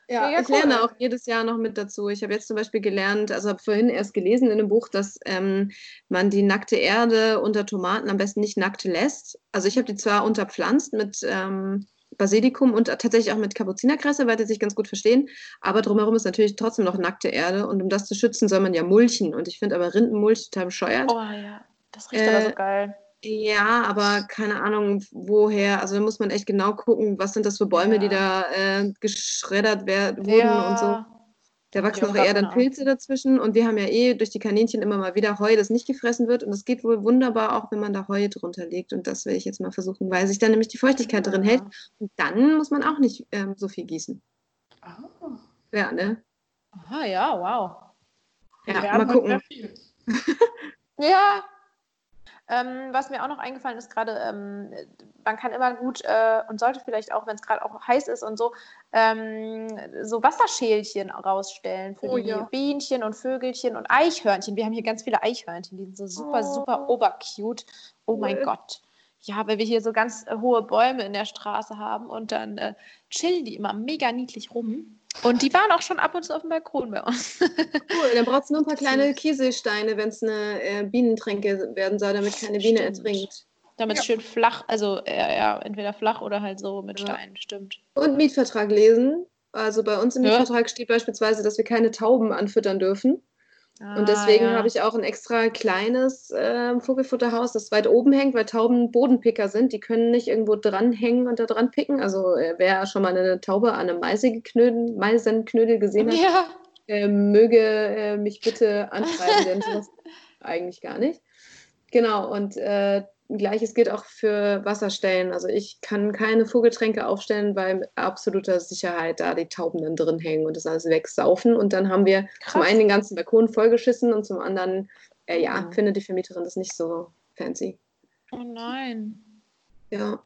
Speaker 1: Ja, ich lerne
Speaker 2: cool.
Speaker 1: auch jedes Jahr noch mit dazu. Ich habe jetzt zum Beispiel gelernt, also habe vorhin erst gelesen in einem Buch, dass ähm, man die nackte Erde unter Tomaten am besten nicht nackt lässt. Also ich habe die zwar unterpflanzt mit ähm, Basilikum und tatsächlich auch mit Kapuzinerkresse, weil die sich ganz gut verstehen, aber drumherum ist natürlich trotzdem noch nackte Erde und um das zu schützen, soll man ja mulchen. Und ich finde aber Rindenmulch total bescheuert.
Speaker 2: Oh ja, das riecht aber so
Speaker 1: Äh,
Speaker 2: geil.
Speaker 1: Ja, aber keine Ahnung, woher. Also da muss man echt genau gucken, was sind das für Bäume,
Speaker 2: Ja.
Speaker 1: die da äh, geschreddert werden, wurden und so. Da wachsen
Speaker 2: auch
Speaker 1: eher dann. Pilze dazwischen und wir haben ja eh durch die Kaninchen immer mal wieder Heu, das nicht gefressen wird und das geht wohl wunderbar auch, wenn man da Heu drunter legt und das will ich jetzt mal versuchen, weil sich dann nämlich die Feuchtigkeit drin hält und dann muss man auch nicht ähm, so viel gießen.
Speaker 3: Ah,
Speaker 1: Ja, ne?
Speaker 2: Aha, ja, wow.
Speaker 1: Ja, mal gucken. (laughs)
Speaker 2: Ja. Ähm, was mir auch noch eingefallen ist, gerade, ähm, man kann immer gut äh, und sollte vielleicht auch, wenn es gerade auch heiß ist und so, ähm, so Wasserschälchen rausstellen für
Speaker 3: Oh
Speaker 2: die
Speaker 3: ja.
Speaker 2: Bienchen und Vögelchen und Eichhörnchen. Wir haben hier ganz viele Eichhörnchen, die sind so super,
Speaker 3: Oh.
Speaker 2: super obercute. Oh mein
Speaker 1: Cool.
Speaker 2: Gott. Ja, weil wir hier so ganz äh, hohe Bäume in der Straße haben und dann äh, chillen die immer mega niedlich rum. Und die waren auch schon ab und zu auf dem Balkon bei uns. (laughs)
Speaker 1: Cool, dann brauchst du nur ein paar kleine. Kieselsteine, wenn es eine äh, Bienentränke werden soll, damit keine Biene
Speaker 2: Stimmt.
Speaker 1: ertrinkt.
Speaker 2: Damit es
Speaker 3: Ja.
Speaker 2: schön flach, also äh, ja, entweder flach oder halt so mit
Speaker 1: Ja.
Speaker 2: Steinen, stimmt.
Speaker 1: Und Mietvertrag lesen. Also bei uns im
Speaker 2: Ja.
Speaker 1: Mietvertrag steht beispielsweise, dass wir keine Tauben anfüttern dürfen. Und deswegen
Speaker 2: Ah, ja.
Speaker 1: habe ich auch ein extra kleines äh, Vogelfutterhaus, das weit oben hängt, weil Tauben Bodenpicker sind. Die können nicht irgendwo dranhängen und da dran picken. Also äh, wer schon mal eine Taube an einem Maisenknödel, Maisenknödel gesehen hat,
Speaker 2: Ja,
Speaker 1: äh, möge äh, mich bitte anschreiben, denn sowas (laughs) eigentlich gar nicht. Genau, und äh, gleiches gilt auch für Wasserstellen. Also ich kann keine Vogeltränke aufstellen, weil mit absoluter Sicherheit da die Tauben dann drin hängen und das alles wegsaufen. Und dann haben wir zum
Speaker 2: Krass.
Speaker 1: einen den ganzen Balkon vollgeschissen und zum anderen, äh, ja,
Speaker 2: Mhm.
Speaker 1: findet die Vermieterin das nicht so fancy.
Speaker 2: oh nein.
Speaker 1: Ja.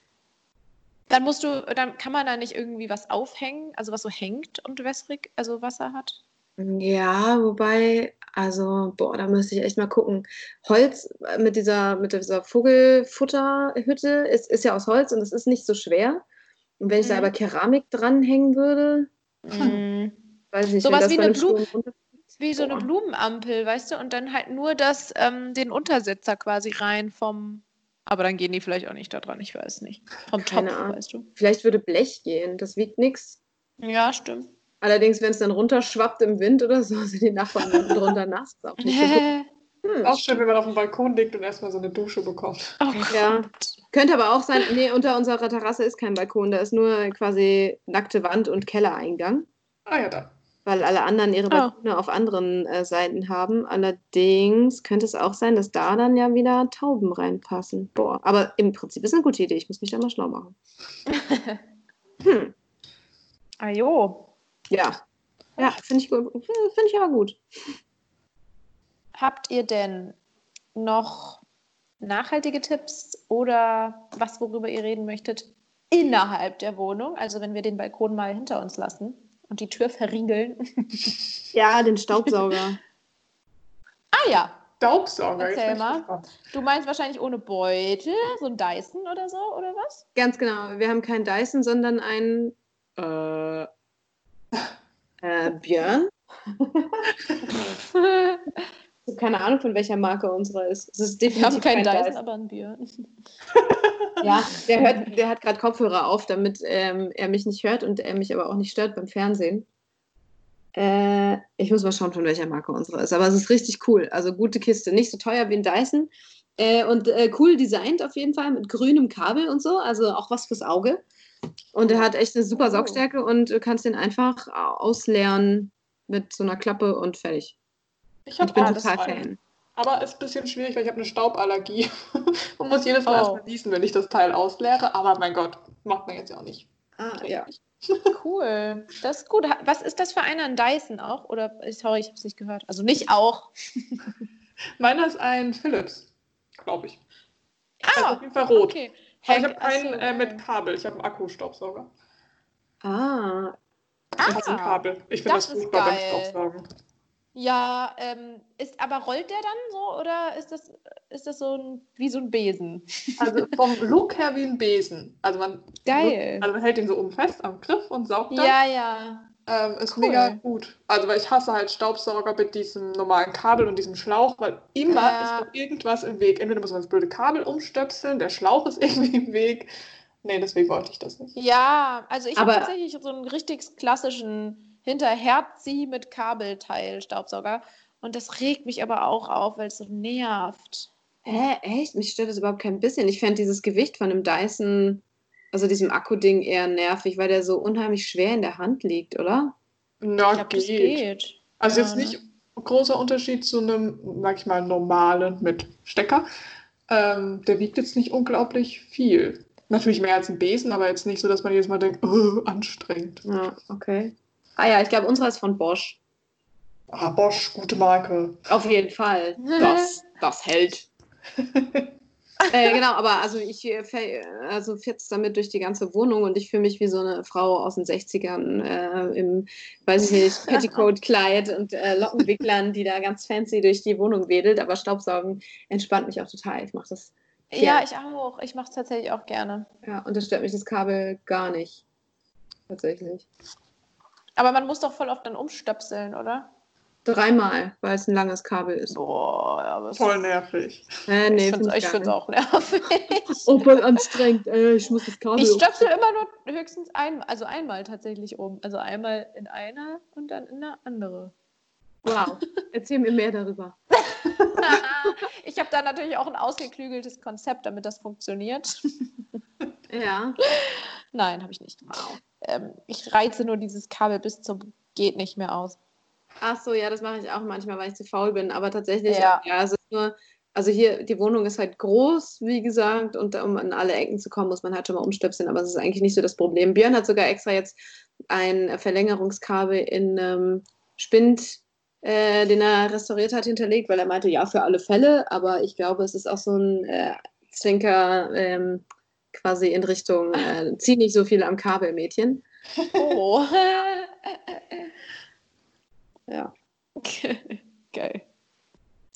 Speaker 2: Dann musst du, dann kann man da nicht irgendwie was aufhängen, also was so hängt und wässrig, also Wasser hat.
Speaker 1: Ja, wobei, also, boah, da müsste ich echt mal gucken. Holz äh, mit dieser, mit dieser Vogelfutterhütte ist, ist ja aus Holz und es ist nicht so schwer. Und wenn ich da
Speaker 2: Mhm.
Speaker 1: aber Keramik dranhängen würde,
Speaker 2: Mm.
Speaker 1: Weiß ich nicht,
Speaker 2: Sowas wie eine
Speaker 1: einem
Speaker 2: Blume-
Speaker 1: Sturm runter-
Speaker 2: Wie so eine Blumenampel, weißt du? Und dann halt nur das, ähm, den Untersetzer quasi rein vom. Aber dann gehen die vielleicht auch nicht da dran, ich weiß nicht. Vom
Speaker 1: Keine
Speaker 2: Topf,
Speaker 1: Ahnung.
Speaker 2: weißt du?
Speaker 1: Vielleicht würde Blech gehen, das wiegt nichts.
Speaker 2: Ja, stimmt.
Speaker 1: Allerdings, wenn es dann runterschwappt im Wind oder so, (laughs) sind die Nachbarn dann drunter nass. Ist auch nicht so. (laughs) Hm.
Speaker 3: Auch schön, wenn man auf dem Balkon liegt und erstmal so eine Dusche bekommt.
Speaker 2: Oh
Speaker 1: Ja. Könnte aber auch sein, nee, unter unserer Terrasse ist kein Balkon, da ist nur quasi nackte Wand und Kellereingang,
Speaker 3: Ah ja, da.
Speaker 1: weil alle anderen ihre
Speaker 2: Oh.
Speaker 1: Balkone auf anderen äh, Seiten haben. Allerdings könnte es auch sein, dass da dann ja wieder Tauben reinpassen. Boah, aber im Prinzip ist eine gute Idee, ich muss mich da mal schlau machen. (laughs) Hm.
Speaker 2: Ajo.
Speaker 1: Ja, ja, finde ich gut. Finde ich aber gut.
Speaker 2: Habt ihr denn noch nachhaltige Tipps oder was, worüber ihr reden möchtet, innerhalb der Wohnung? Also wenn wir den Balkon mal hinter uns lassen und die Tür verriegeln. (laughs)
Speaker 1: Ja, den Staubsauger. (laughs)
Speaker 2: ah ja,
Speaker 3: Staubsauger.
Speaker 2: Erzähl mal. du meinst wahrscheinlich ohne Beutel, so ein Dyson oder so, oder was?
Speaker 1: Ganz genau. Wir haben keinen Dyson, sondern einen äh, äh, Björn. Ich habe keine Ahnung, von welcher Marke unsere ist. Es ist
Speaker 2: Wir
Speaker 1: definitiv
Speaker 2: haben keinen
Speaker 1: kein
Speaker 2: Dyson, aber einen Björn.
Speaker 1: Ja, der, hört, der hat gerade Kopfhörer auf, damit ähm, er mich nicht hört und er mich aber auch nicht stört beim Fernsehen. Äh, ich muss mal schauen, von welcher Marke unsere ist. Aber es ist richtig cool. Also gute Kiste. Nicht so teuer wie ein Dyson. Äh, und äh, cool designt auf jeden Fall mit grünem Kabel und so. Also auch was fürs Auge. Und er hat echt eine super
Speaker 2: Oh.
Speaker 1: Saugstärke und du kannst den einfach ausleeren mit so einer Klappe und fertig.
Speaker 3: Ich
Speaker 1: Ich
Speaker 3: habe
Speaker 1: bin
Speaker 2: alles
Speaker 1: total
Speaker 3: einen.
Speaker 1: Fan.
Speaker 3: Aber ist ein bisschen schwierig, weil ich habe eine Stauballergie (laughs) und muss jedes Mal
Speaker 2: Oh.
Speaker 3: erstmal niesen, wenn ich das Teil ausleere. Aber mein Gott, macht man jetzt ja auch nicht.
Speaker 1: Ah, ja. (laughs)
Speaker 2: Cool, das ist gut. Was ist das für einer? Ein Dyson auch? Oder, sorry, ich habe es nicht gehört. Also nicht auch. (laughs)
Speaker 3: Meiner ist ein Philips, glaube ich. Also
Speaker 2: Ah,
Speaker 3: auf jeden Fall rot.
Speaker 2: okay.
Speaker 3: Aber ich habe keinen äh, mit
Speaker 2: okay.
Speaker 3: Kabel. Ich habe einen Akkustaubsauger.
Speaker 1: Ah,
Speaker 3: Das ein Kabel. Ich finde
Speaker 2: das
Speaker 3: das, furchtbar beim. Staubsaugen.
Speaker 2: Ja, ähm, ist, aber rollt der dann so oder ist das, ist das so ein, wie so ein Besen?
Speaker 3: Also vom (laughs) Look her wie ein Besen. Also man,
Speaker 2: Geil.
Speaker 3: also man hält ihn so oben fest am Griff und saugt dann.
Speaker 2: Ja, ja.
Speaker 3: Ähm, ist
Speaker 2: Cool.
Speaker 3: mega gut. Also, weil ich hasse halt Staubsauger mit diesem normalen Kabel und diesem Schlauch, weil immer
Speaker 2: Ja.
Speaker 3: ist doch irgendwas im Weg. Entweder muss man das blöde Kabel umstöpseln, der Schlauch ist (laughs) irgendwie im Weg. Nee, deswegen wollte ich das nicht.
Speaker 2: Ja, also ich habe tatsächlich so einen richtig klassischen Hinterherzieh mit Kabelteil Staubsauger. Und das regt mich aber auch auf, weil es so nervt.
Speaker 1: Hä, echt? Mich stört das überhaupt kein bisschen. Ich fände dieses Gewicht von dem Dyson, also diesem Akku-Ding, eher nervig, weil der so unheimlich schwer in der Hand liegt, oder?
Speaker 3: Na,
Speaker 2: das
Speaker 3: geht.
Speaker 2: geht.
Speaker 3: Also
Speaker 2: Ja,
Speaker 3: jetzt
Speaker 2: ne?
Speaker 3: nicht großer Unterschied zu einem, sag ich mal, normalen mit Stecker. Ähm, der wiegt jetzt nicht unglaublich viel. Natürlich mehr als ein Besen, aber jetzt nicht so, dass man jedes Mal denkt, oh, anstrengend.
Speaker 1: Ja, okay. Ah ja, ich glaube, unserer ist von Bosch.
Speaker 3: Ah, Bosch, gute Marke.
Speaker 1: Auf jeden Fall. Das, das hält. (laughs) äh, genau, aber also ich äh, also fetzt damit durch die ganze Wohnung und ich fühle mich wie so eine Frau aus den 60ern äh, im, weiß ich nicht, Petticoat-Kleid (laughs) und äh, Lockenwicklern, die da ganz fancy durch die Wohnung wedelt, aber Staubsaugen entspannt mich auch total. Ich mache das,
Speaker 2: Ja,
Speaker 1: Ja.
Speaker 2: ich auch. Ich mache es tatsächlich auch gerne.
Speaker 1: ja, und das stört mich das Kabel gar nicht. Tatsächlich.
Speaker 2: Aber man muss doch voll oft dann umstöpseln, oder?
Speaker 1: Dreimal, weil es ein langes Kabel ist.
Speaker 2: Boah, ja, aber es-
Speaker 3: Voll nervig.
Speaker 1: Äh, nee,
Speaker 2: ich finde
Speaker 1: find
Speaker 2: es auch nervig. (laughs)
Speaker 1: Oh, voll anstrengend. Äh, ich muss das Kabel.
Speaker 2: Ich stöpsel immer nur höchstens einmal, also einmal tatsächlich um. Also einmal in eine und dann in eine andere.
Speaker 1: Wow. (laughs) Erzähl mir mehr darüber. (laughs)
Speaker 2: ich habe da natürlich auch ein ausgeklügeltes Konzept, damit das funktioniert.
Speaker 1: Ja.
Speaker 2: Nein, habe ich nicht. Ähm, ich reize nur dieses Kabel bis zum geht nicht mehr aus.
Speaker 1: Ach so, ja, das mache ich auch manchmal, weil ich zu faul bin. Aber tatsächlich,
Speaker 2: Ja.
Speaker 1: ja, es ist nur, also hier, die Wohnung ist halt groß, wie gesagt, und um an alle Ecken zu kommen, muss man halt schon mal umstöpseln, aber es ist eigentlich nicht so das Problem. Björn hat sogar extra jetzt ein Verlängerungskabel in ähm, Spind, äh, den er restauriert hat, hinterlegt, weil er meinte, ja, für alle Fälle, aber ich glaube, es ist auch so ein äh, Zwinker ähm, quasi in Richtung, äh, (laughs) zieh nicht so viel am Kabel, Mädchen.
Speaker 2: Oh. (laughs) (laughs)
Speaker 1: Ja. (laughs)
Speaker 2: Geil.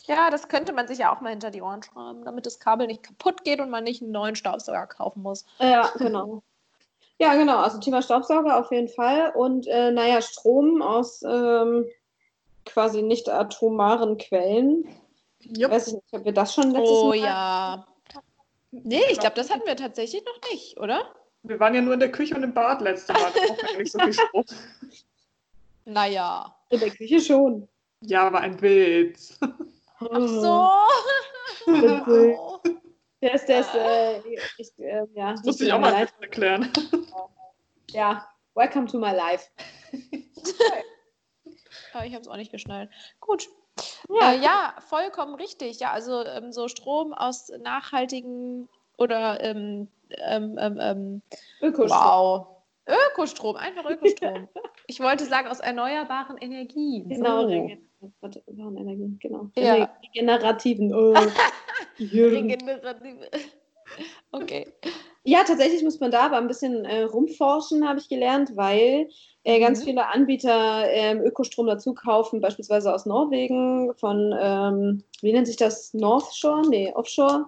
Speaker 2: Ja, das könnte man sich ja auch mal hinter die Ohren schreiben, damit das Kabel nicht kaputt geht und man nicht einen neuen Staubsauger kaufen muss.
Speaker 1: Ja, genau. Ja, genau. Also Thema Staubsauger auf jeden Fall. Und äh, naja, Strom aus ähm, quasi nicht atomaren Quellen.
Speaker 3: Jupp.
Speaker 1: Weiß ich nicht, ob wir das schon letztes
Speaker 2: Oh
Speaker 1: Mal
Speaker 2: ja. Nee, ich glaube, das hatten wir tatsächlich noch nicht, oder?
Speaker 3: Wir waren ja nur in der Küche und im Bad letzte Mal. Da braucht man nicht so viel Strom. (laughs)
Speaker 2: Naja.
Speaker 1: in der Küche schon.
Speaker 3: Ja, war ein Witz.
Speaker 2: Ach so.
Speaker 1: Witzig. (laughs)
Speaker 2: Oh.
Speaker 1: Der ist, der ist, äh, ich, äh, ja.
Speaker 3: Das musste ich auch mal
Speaker 1: leid.
Speaker 3: erklären.
Speaker 1: Ja, welcome to my life. (laughs)
Speaker 2: Ja, ich habe es auch nicht geschnallt. Gut.
Speaker 1: Ja.
Speaker 2: Äh, ja, vollkommen richtig. Ja, also ähm, so Strom aus nachhaltigen oder ähm, ähm, ähm, ähm,
Speaker 1: Ökostrom.
Speaker 2: wow. Ökostrom, einfach Ökostrom. (laughs) ich wollte sagen aus erneuerbaren Energien.
Speaker 1: Genau,
Speaker 2: so.
Speaker 1: Regen- warte, waren Energien, genau.
Speaker 2: Ja.
Speaker 1: Regenerativen. Oh. (laughs)
Speaker 2: Regenerative. Okay.
Speaker 1: Ja, tatsächlich muss man da aber ein bisschen äh, rumforschen, habe ich gelernt, weil äh, ganz
Speaker 2: Mhm.
Speaker 1: viele Anbieter ähm, Ökostrom dazu kaufen, beispielsweise aus Norwegen, von, ähm, wie nennt sich das, North Shore? Nee, Offshore,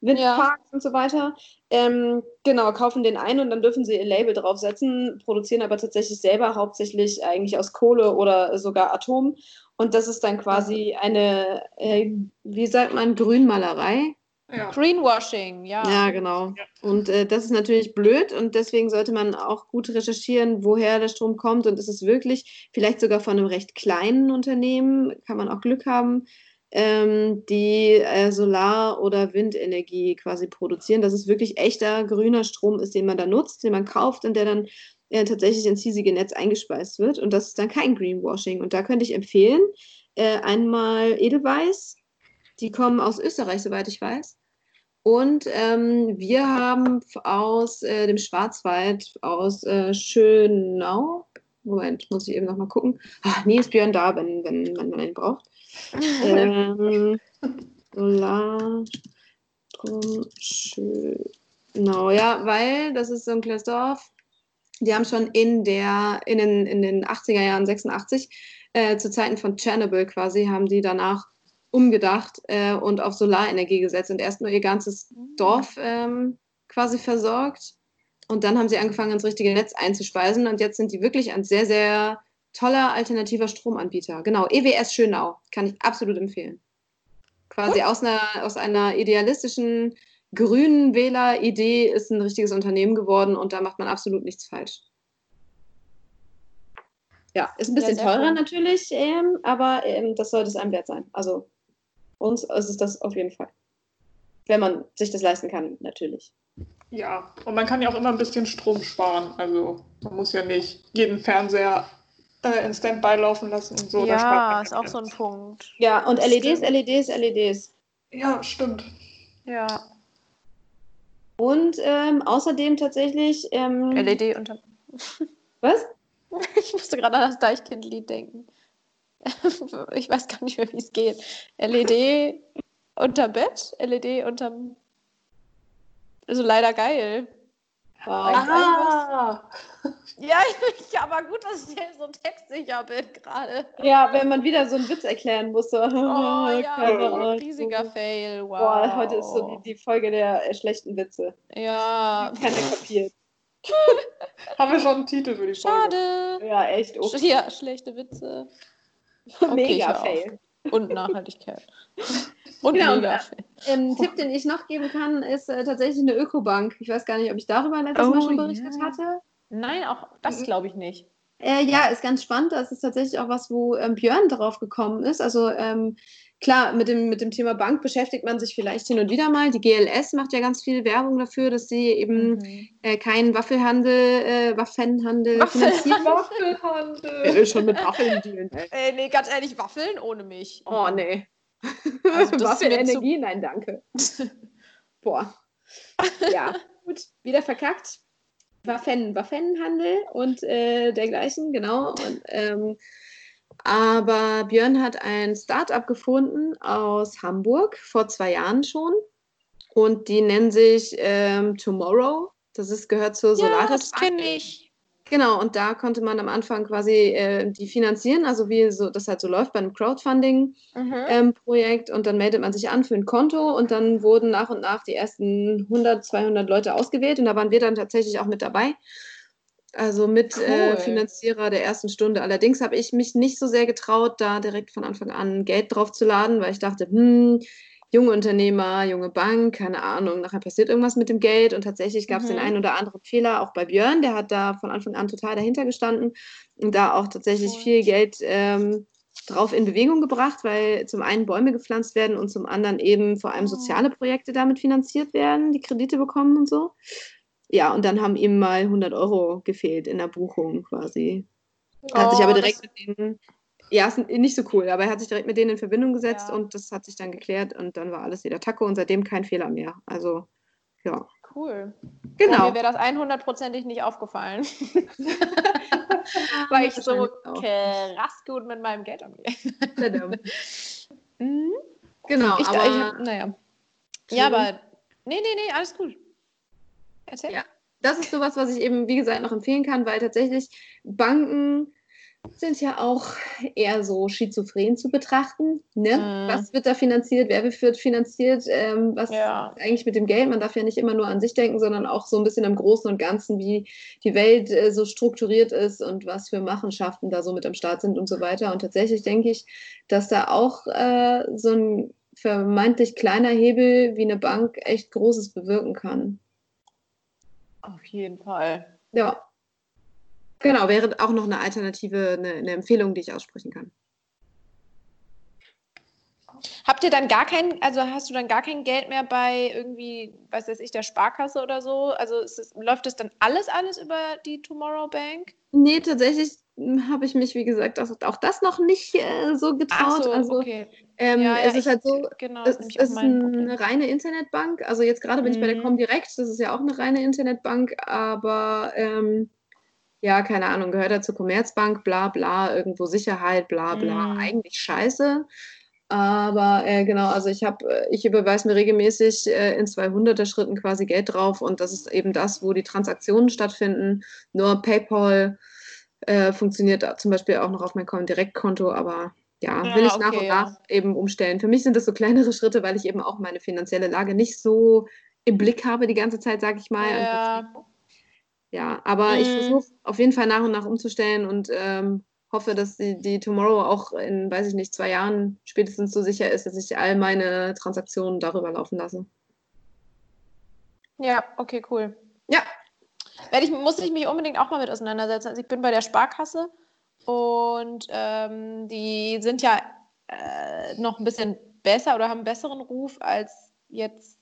Speaker 1: Windparks und so weiter. Ähm, genau, kaufen den ein und dann dürfen sie ihr Label draufsetzen, produzieren aber tatsächlich selber hauptsächlich eigentlich aus Kohle oder sogar Atom. Und das ist dann quasi eine, äh, wie sagt man, Grünmalerei.
Speaker 3: Ja.
Speaker 2: Greenwashing, ja.
Speaker 1: Ja, genau. Und äh, das ist natürlich blöd und deswegen sollte man auch gut recherchieren, woher der Strom kommt und ist es wirklich vielleicht sogar von einem recht kleinen Unternehmen, kann man auch Glück haben, ähm, die äh, Solar- oder Windenergie quasi produzieren, dass es wirklich echter grüner Strom ist, den man da nutzt, den man kauft und der dann äh, tatsächlich ins hiesige Netz eingespeist wird und das ist dann kein Greenwashing. Und da könnte ich empfehlen, äh, einmal Edelweiss, die kommen aus Österreich, soweit ich weiß. Und ähm, wir haben aus äh, dem Schwarzwald, aus äh, Schönau, Moment, muss ich eben noch mal gucken. Ach, nie ist Björn da, wenn, wenn, man ihn braucht. Ähm, (laughs) Strom, Schönau, ja, weil das ist so ein kleines Dorf. Die haben schon in, der, in, den, in den 80er Jahren, 86, äh, zu Zeiten von Tschernobyl quasi, haben die danach umgedacht äh, und auf Solarenergie gesetzt und erst nur ihr ganzes Dorf ähm, quasi versorgt. Und dann haben sie angefangen, ins richtige Netz einzuspeisen. Und jetzt sind die wirklich ein sehr, sehr toller alternativer Stromanbieter. Genau, EWS Schönau. Kann ich absolut empfehlen. Quasi aus einer, aus einer idealistischen grünen Wähler-Idee ist ein richtiges Unternehmen geworden und da macht man absolut nichts falsch. Ja, ist ein bisschen
Speaker 2: sehr
Speaker 1: teurer
Speaker 2: cool.
Speaker 1: natürlich, ähm, aber ähm, das sollte es einem wert sein. Also uns ist es das auf jeden Fall. Wenn man sich das leisten kann, natürlich.
Speaker 3: Ja, und man kann ja auch immer ein bisschen Strom sparen. Also man muss ja nicht jeden Fernseher äh, in Standby laufen lassen und so.
Speaker 2: Ja, ist auch so ein Punkt.
Speaker 1: Ja, und
Speaker 2: Das
Speaker 1: LEDs,
Speaker 2: stimmt.
Speaker 1: LEDs, LEDs.
Speaker 3: Ja, stimmt.
Speaker 2: Ja.
Speaker 1: Und ähm, außerdem tatsächlich. Ähm,
Speaker 2: LED unter. (laughs)
Speaker 1: Was?
Speaker 2: Ich musste gerade an das Deichkind-Lied denken. (laughs) Ich weiß gar nicht mehr, wie es geht. LED unter Bett, LED unterm. Also leider geil.
Speaker 3: Ah,
Speaker 2: Ja, ich, aber gut, dass ich so textsicher bin gerade.
Speaker 1: Ja, wenn man wieder so einen Witz erklären muss. So,
Speaker 2: Oh ja, (laughs)
Speaker 1: keine
Speaker 3: ein
Speaker 2: riesiger Fail. Wow.
Speaker 1: Boah, heute ist so die, die Folge der äh, schlechten Witze.
Speaker 2: Ja,
Speaker 1: Keiner kapiert. (laughs)
Speaker 3: haben wir schon einen Titel für die Folge.
Speaker 2: schade.
Speaker 1: Ja, echt. Oh,
Speaker 2: Ja, schlechte Witze. okay,
Speaker 1: mega fail.
Speaker 2: Und Nachhaltigkeit. Und
Speaker 1: Genau,
Speaker 2: mega
Speaker 1: äh. Ein Tipp, den ich noch geben kann, ist äh, tatsächlich eine Ökobank. Ich weiß gar nicht, ob ich darüber letztes
Speaker 2: Oh,
Speaker 1: Mal schon berichtet
Speaker 2: ja.
Speaker 1: hatte.
Speaker 2: Nein, auch das glaube ich nicht.
Speaker 1: Äh, ja, ist ganz spannend. Das ist tatsächlich auch was, wo ähm, Björn drauf gekommen ist. Also ähm, klar, mit dem, mit dem Thema Bank beschäftigt man sich vielleicht hin und wieder mal. Die GLS macht ja ganz viel Werbung dafür, dass sie eben
Speaker 2: Mhm.
Speaker 1: äh, keinen Waffelhandel, äh, Waffenhandel
Speaker 2: Waffelhandel.
Speaker 1: finanzieren. (laughs)
Speaker 3: Waffelhandel.
Speaker 1: Er will schon mit Waffeln dealen. Ey.
Speaker 2: Ey, nee, ganz ehrlich, Waffeln ohne mich.
Speaker 1: Oh, nee. (laughs)
Speaker 2: Also
Speaker 1: Waffelenergie? Nein, danke. (laughs) Boah. Ja, (laughs) gut. Wieder verkackt. Waffen, Waffenhandel und äh, dergleichen, genau. Und, ähm, aber Björn hat ein Start-up gefunden aus Hamburg vor zwei Jahren schon. Und die nennen sich ähm, Tomorrow. Das ist, gehört zur
Speaker 2: Ja,
Speaker 1: Solaris
Speaker 2: das kenne ich.
Speaker 1: Genau, und da konnte man am Anfang quasi äh, die finanzieren, also wie so, das halt so läuft bei einem Crowdfunding-Projekt. Mhm. Ähm, und dann meldet man sich an für ein Konto und dann wurden nach und nach die ersten 100, 200 Leute ausgewählt und da waren wir dann tatsächlich auch mit dabei. Also mit äh, cool. äh, Finanzierer der ersten Stunde. Allerdings habe ich mich nicht so sehr getraut, da direkt von Anfang an Geld drauf zu laden, weil ich dachte, hm, junge Unternehmer, junge Bank, keine Ahnung, nachher passiert irgendwas mit dem Geld und tatsächlich gab es mhm. den einen oder anderen Fehler, auch bei Björn, der hat da von Anfang an total dahinter gestanden und da auch tatsächlich cool. viel Geld ähm, drauf in Bewegung gebracht, weil zum einen Bäume gepflanzt werden und zum anderen eben vor allem oh. soziale Projekte damit finanziert werden, die Kredite bekommen und so. Ja, und dann haben ihm mal 100 Euro gefehlt in der Buchung quasi. Er hat sich aber oh, direkt mit denen ja, ist nicht so cool, aber er hat sich direkt mit denen in Verbindung gesetzt ja. und das hat sich dann geklärt und dann war alles wieder Taco und seitdem kein Fehler mehr. Also, ja.
Speaker 2: Cool. Genau. Und mir wäre das 100%ig nicht aufgefallen. (laughs) Weil ich so krass gut mit meinem Geld umgehe. (laughs)
Speaker 1: mhm. Genau,
Speaker 2: ich, aber... Ich hab, naja. Ja, aber... Nee, nee, nee, alles gut.
Speaker 1: Erzähl. Ja, das ist sowas, was ich eben, wie gesagt, noch empfehlen kann, weil tatsächlich Banken sind ja auch eher so schizophren zu betrachten. Ne? Mm. Was wird da finanziert? Wer wird finanziert? Ähm, was ja. eigentlich mit dem Geld? Man darf ja nicht immer nur an sich denken, sondern auch so ein bisschen im Großen und Ganzen, wie die Welt äh, so strukturiert ist und was für Machenschaften da so mit am Start sind und so weiter. Und tatsächlich denke ich, dass da auch äh, so ein vermeintlich kleiner Hebel wie eine Bank echt Großes bewirken kann.
Speaker 2: Auf jeden Fall.
Speaker 1: Ja, Genau, wäre auch noch eine Alternative, eine, eine Empfehlung, die ich aussprechen kann.
Speaker 2: Habt ihr dann gar kein, also hast du dann gar kein Geld mehr bei irgendwie, was weiß ich, der Sparkasse oder so? Also es, läuft das dann alles, alles über die Tomorrow Bank?
Speaker 1: Nee, tatsächlich habe ich mich, wie gesagt, auch, auch das noch nicht äh, so getraut. So, also okay. ähm, ja, es ja, ist halt so, genau, es ist eine reine Internetbank. Also jetzt gerade bin mhm. ich bei der mhm. Comdirect, das ist ja auch eine reine Internetbank, aber ähm, ja, keine Ahnung, gehört er zur Commerzbank, bla bla, irgendwo Sicherheit, bla bla, mm. eigentlich scheiße. Aber äh, genau, also ich habe, äh, ich überweise mir regelmäßig äh, in 200er Schritten quasi Geld drauf und das ist eben das, wo die Transaktionen stattfinden. Nur PayPal äh, funktioniert zum Beispiel auch noch auf mein Direktkonto, aber ja, ja will ich okay, nach und nach ja. eben umstellen. Für mich sind das so kleinere Schritte, weil ich eben auch meine finanzielle Lage nicht so im Blick habe die ganze Zeit, sage ich mal. Ja ja, aber mhm. ich versuche auf jeden Fall nach und nach umzustellen und ähm, hoffe, dass die, die Tomorrow auch in, weiß ich nicht, zwei Jahren spätestens so sicher ist, dass ich all meine Transaktionen darüber laufen lasse.
Speaker 2: Ja, okay, cool.
Speaker 1: Ja.
Speaker 2: Werde ich, muss ich mich unbedingt auch mal mit auseinandersetzen. Also ich bin bei der Sparkasse und ähm, die sind ja äh, noch ein bisschen besser oder haben einen besseren Ruf als jetzt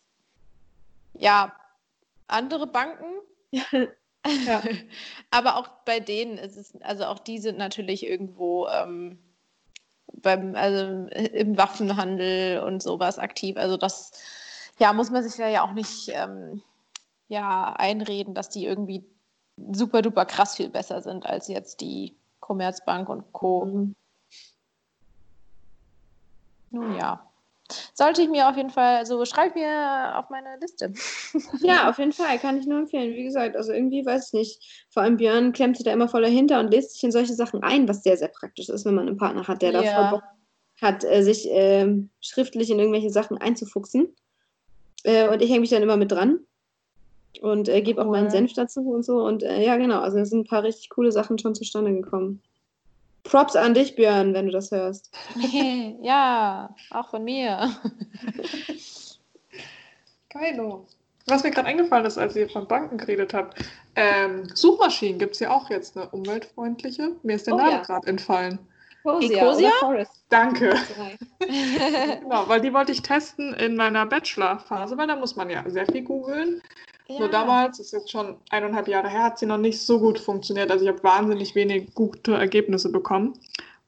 Speaker 2: ja andere Banken. (laughs) Ja. (laughs) Aber auch bei denen ist es, also auch die sind natürlich irgendwo ähm, beim, also im Waffenhandel und sowas aktiv. Also das, ja, muss man sich ja auch nicht ähm, ja, einreden, dass die irgendwie super duper krass viel besser sind als jetzt die Commerzbank und Co. Mhm. Nun ja. Sollte ich mir auf jeden Fall, also schreib mir auf meine Liste. (laughs)
Speaker 1: Ja, auf jeden Fall, kann ich nur empfehlen. Wie gesagt, also irgendwie weiß ich nicht. Vor allem Björn klemmt sich da immer voll dahinter und lässt sich in solche Sachen ein, was sehr, sehr praktisch ist, wenn man einen Partner hat, der ja. da voll Bock hat, äh, sich äh, schriftlich in irgendwelche Sachen einzufuchsen. Äh, und ich hänge mich dann immer mit dran und äh, gebe auch meinen Senf dazu und so. Und äh, ja, genau, also es sind ein paar richtig coole Sachen schon zustande gekommen. Props an dich, Björn, wenn du das hörst. (laughs)
Speaker 2: ja, auch von mir. (laughs)
Speaker 3: Geilo. Was mir gerade eingefallen ist, als ihr von Banken geredet habt, ähm, Suchmaschinen gibt es ja auch jetzt eine umweltfreundliche. Mir ist der oh, Name ja. gerade entfallen.
Speaker 2: Ecosia?
Speaker 3: Danke. (laughs) genau, weil die wollte ich testen in meiner Bachelorphase, weil da muss man ja sehr viel googeln. Ja. Nur damals, das ist jetzt schon eineinhalb Jahre her, hat sie noch nicht so gut funktioniert. Also ich habe wahnsinnig wenig gute Ergebnisse bekommen.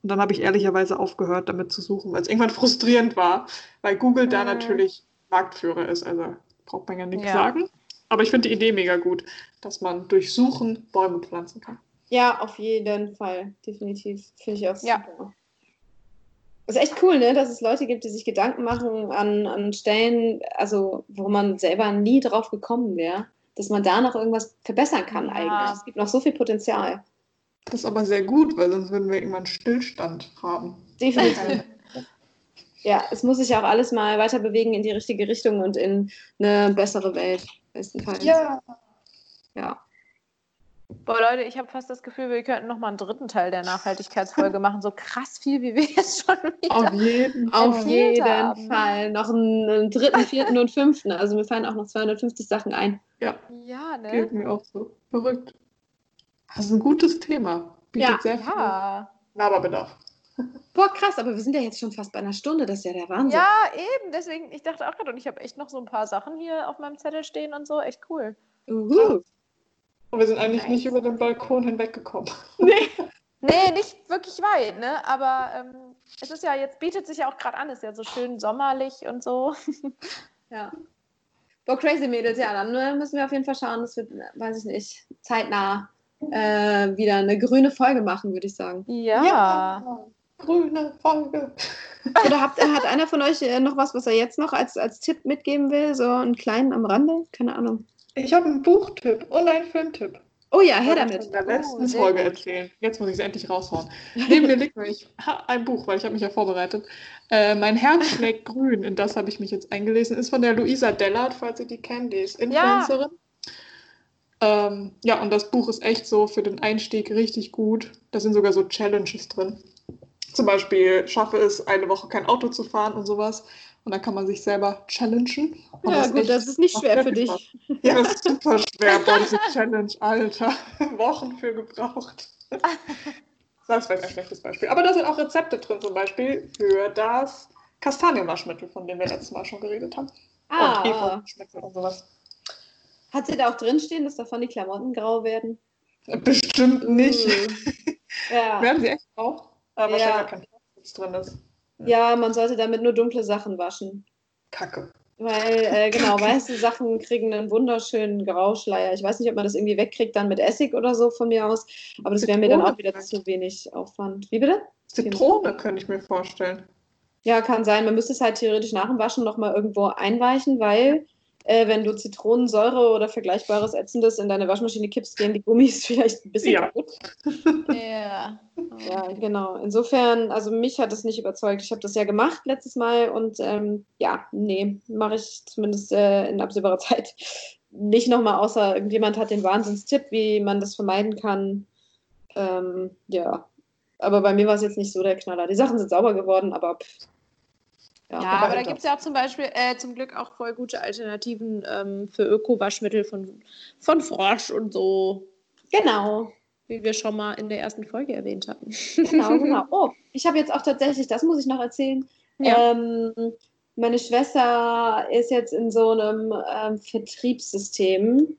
Speaker 3: Und dann habe ich ehrlicherweise aufgehört, damit zu suchen, weil es irgendwann (laughs) frustrierend war, weil Google mhm. da natürlich Marktführer ist. Also braucht man ja nichts ja. sagen. Aber ich finde die Idee mega gut, dass man durch Suchen Bäume pflanzen kann.
Speaker 1: Ja, auf jeden Fall. Definitiv. Finde ich auch super. Ja. Das ist echt cool, ne? dass es Leute gibt, die sich Gedanken machen an, an Stellen, also wo man selber nie drauf gekommen wäre. dass man da noch irgendwas verbessern kann
Speaker 2: Ja.
Speaker 1: eigentlich. Es gibt noch so viel Potenzial.
Speaker 3: Das ist aber sehr gut, weil sonst würden wir irgendwann Stillstand haben.
Speaker 1: Definitiv. (laughs) ja, es muss sich ja auch alles mal weiter bewegen in die richtige Richtung und in eine bessere Welt, bestenfalls.
Speaker 3: Ja.
Speaker 1: ja.
Speaker 2: Boah, Leute, ich habe fast das Gefühl, wir könnten noch mal einen dritten Teil der Nachhaltigkeitsfolge machen. So krass viel, wie wir jetzt schon wieder.
Speaker 3: Auf jeden
Speaker 1: Auf jeden
Speaker 2: haben.
Speaker 1: Fall. Noch einen, einen dritten, vierten und fünften. Also mir fallen auch noch 250 Sachen ein.
Speaker 3: Ja,
Speaker 2: Ja, ne?
Speaker 3: geht mir auch so. Verrückt. Das ist ein gutes Thema. Bietet
Speaker 1: Ja.
Speaker 3: sehr viel
Speaker 2: Ja.
Speaker 3: Laberbedarf.
Speaker 1: Boah, krass, aber wir sind ja jetzt schon fast bei einer Stunde. Das ist ja der Wahnsinn.
Speaker 2: Ja, eben. Deswegen, ich dachte auch gerade, und ich habe echt noch so ein paar Sachen hier auf meinem Zettel stehen und so. Echt cool.
Speaker 1: Uhu.
Speaker 3: Und wir sind eigentlich
Speaker 2: Nice.
Speaker 3: nicht über den Balkon hinweggekommen. (laughs) (laughs)
Speaker 2: Nee, nicht wirklich weit, ne? Aber ähm, es ist ja, jetzt bietet sich ja auch gerade an, ist ja so schön sommerlich und so. (laughs)
Speaker 1: Ja. Boah, crazy Mädels, ja, dann äh, müssen wir auf jeden Fall schauen, dass wir, weiß ich nicht, zeitnah äh, wieder eine grüne Folge machen, würde ich sagen.
Speaker 2: Ja.
Speaker 3: Grüne Folge.
Speaker 1: Oder habt, hat einer von euch äh, noch was, was er jetzt noch als, als Tipp mitgeben will? So einen kleinen am Rande? Keine Ahnung.
Speaker 3: Ich habe einen Buchtipp und einen Filmtipp.
Speaker 1: Oh ja, her damit.
Speaker 3: In der letzten
Speaker 2: Oh,
Speaker 3: Folge
Speaker 2: gut.
Speaker 3: erzählen. Jetzt muss ich es endlich raushauen. Neben mir liegt nämlich (laughs) ein Buch, weil ich habe mich ja vorbereitet. Äh, mein Herz (laughs) schlägt grün. In das habe ich mich jetzt eingelesen. Ist von der Luisa Dellert, falls ihr die kennt. Die ist Influencerin. Ähm, ja, und das Buch ist echt so für den Einstieg richtig gut. Da sind sogar so Challenges drin. Zum Beispiel schaffe es, eine Woche kein Auto zu fahren und sowas. Und dann kann man sich selber challengen. Und
Speaker 1: Ja,
Speaker 3: ist
Speaker 1: gut,
Speaker 3: echt-
Speaker 1: das ist nicht schwer für dich.
Speaker 3: Spaß. Ja, das ist super schwer. (laughs) Boah, diese Challenge, Alter. (laughs) Wochen für gebraucht. (laughs) Das ist vielleicht ein schlechtes Beispiel. Aber da sind auch Rezepte drin, zum Beispiel für das Kastanienwaschmittel, von dem wir letztes Mal schon geredet haben. Und
Speaker 1: Ah,
Speaker 3: Hefe-Waschmittel und sowas.
Speaker 1: hat sie da auch drinstehen, dass davon die Klamotten grau werden?
Speaker 3: Bestimmt nicht.
Speaker 1: Mhm. Ja.
Speaker 3: Werden sie echt auch? Aber
Speaker 1: Ja.
Speaker 3: wahrscheinlich kein Plastik drin ist.
Speaker 1: Ja, man sollte damit nur dunkle Sachen waschen.
Speaker 3: Kacke.
Speaker 1: Weil, äh, genau, (laughs) weiße Sachen kriegen einen wunderschönen Grauschleier. Ich weiß nicht, ob man das irgendwie wegkriegt, dann mit Essig oder so von mir aus. Aber das wäre mir dann auch wieder zu wenig Aufwand. Wie bitte?
Speaker 3: Zitrone könnte ich mir vorstellen.
Speaker 1: Ja, kann sein. Man müsste es halt theoretisch nach dem Waschen nochmal irgendwo einweichen, weil äh, wenn du Zitronensäure oder vergleichbares Ätzendes in deine Waschmaschine kippst, gehen die Gummis (laughs) vielleicht ein bisschen
Speaker 3: Ja.
Speaker 1: kaputt. (laughs)
Speaker 2: Ja.
Speaker 1: Ja, genau. Insofern, also mich hat es nicht überzeugt. Ich habe das ja gemacht letztes Mal und ähm, ja, nee, mache ich zumindest äh, in absehbarer (laughs) Zeit nicht nochmal, außer irgendjemand hat den Wahnsinnstipp, wie man das vermeiden kann. Ähm, ja, aber bei mir war es jetzt nicht so der Knaller. Die Sachen sind sauber geworden, aber pff,
Speaker 2: Ja,
Speaker 3: aber
Speaker 2: aber da gibt es ja auch zum Beispiel äh, zum Glück auch voll gute Alternativen ähm, für Öko-Waschmittel von, von Frosch und so,
Speaker 1: genau.
Speaker 2: wie wir schon mal in der ersten Folge erwähnt hatten.
Speaker 1: Genau, genau. (laughs) Oh, ich habe jetzt auch tatsächlich, das muss ich noch erzählen.
Speaker 2: Ja.
Speaker 1: Ähm, meine Schwester ist jetzt in so einem ähm, Vertriebssystem,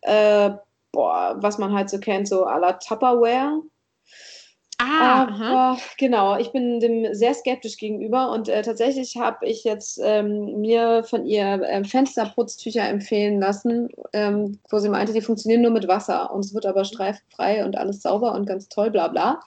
Speaker 1: äh, boah, was man halt so kennt, so à la Tupperware.
Speaker 2: Ah.
Speaker 1: Aber genau, ich bin dem sehr skeptisch gegenüber und äh, tatsächlich habe ich jetzt ähm, mir von ihr ähm, Fensterputztücher empfehlen lassen, ähm, wo sie meinte, die funktionieren nur mit Wasser und es wird aber streifenfrei und alles sauber und ganz toll, bla bla.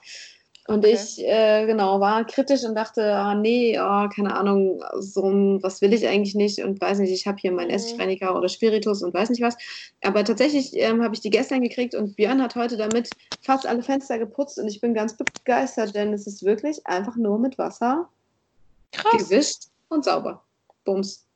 Speaker 1: Und
Speaker 2: Okay.
Speaker 1: ich, äh, genau, war kritisch und dachte, ah, nee, oh, keine Ahnung, so was will ich eigentlich nicht und weiß nicht, ich habe hier meinen
Speaker 2: Mhm.
Speaker 1: Essigreiniger oder Spiritus und weiß nicht was. Aber tatsächlich ähm, habe ich die gestern gekriegt und Björn hat heute damit fast alle Fenster geputzt und ich bin ganz begeistert, denn es ist wirklich einfach nur mit Wasser
Speaker 2: Krass.
Speaker 1: gewischt und sauber. Bums.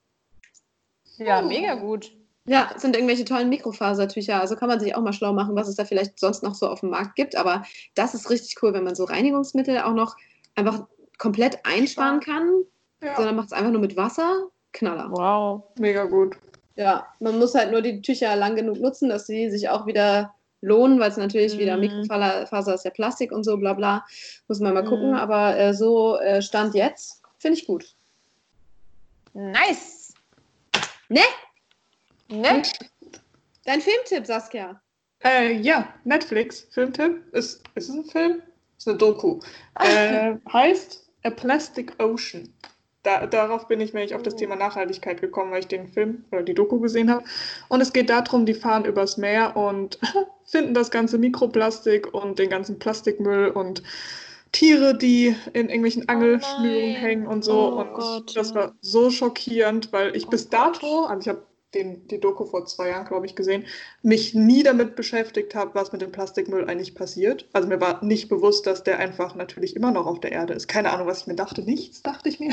Speaker 2: Ja, mega gut.
Speaker 1: Ja, es sind irgendwelche tollen Mikrofasertücher. Also kann man sich auch mal schlau machen, was es da vielleicht sonst noch so auf dem Markt gibt. Aber das ist richtig cool, wenn man so Reinigungsmittel auch noch einfach komplett einsparen kann,
Speaker 3: Ja,
Speaker 1: sondern macht es einfach nur mit Wasser. Knaller.
Speaker 2: Wow.
Speaker 3: mega gut.
Speaker 1: Ja, man muss halt nur die Tücher lang genug nutzen, dass sie sich auch wieder lohnen, weil es natürlich wieder
Speaker 2: Mhm.
Speaker 1: Mikrofaser ist ja Plastik und so, bla bla. Muss man mal
Speaker 2: Mhm.
Speaker 1: gucken. Aber äh, so äh, Stand jetzt, finde ich gut.
Speaker 2: Nice.
Speaker 1: Ne?
Speaker 2: Ne?
Speaker 1: Dein Filmtipp, Saskia.
Speaker 3: Äh, ja, Netflix, Filmtipp. Ist, ist es ein Film? Ist eine Doku. (laughs) Äh, heißt A Plastic Ocean. Da, darauf bin ich nämlich auf das
Speaker 1: Oh.
Speaker 3: Thema Nachhaltigkeit gekommen, weil ich den Film oder die Doku gesehen habe. Und es geht darum, die fahren übers Meer und (laughs) finden das ganze Mikroplastik und den ganzen Plastikmüll und Tiere, die in irgendwelchen Angelschnüren
Speaker 2: nein.
Speaker 3: hängen und so.
Speaker 2: Oh
Speaker 3: und
Speaker 2: Gott,
Speaker 3: das
Speaker 2: ja.
Speaker 3: war so schockierend, weil ich bis dato, also ich habe den, die Doku vor zwei Jahren, glaube ich, gesehen, mich nie damit beschäftigt habe, was mit dem Plastikmüll eigentlich passiert. Also mir war nicht bewusst, dass der einfach natürlich immer noch auf der Erde ist. Keine Ahnung, was ich mir dachte. Nichts, dachte ich mir.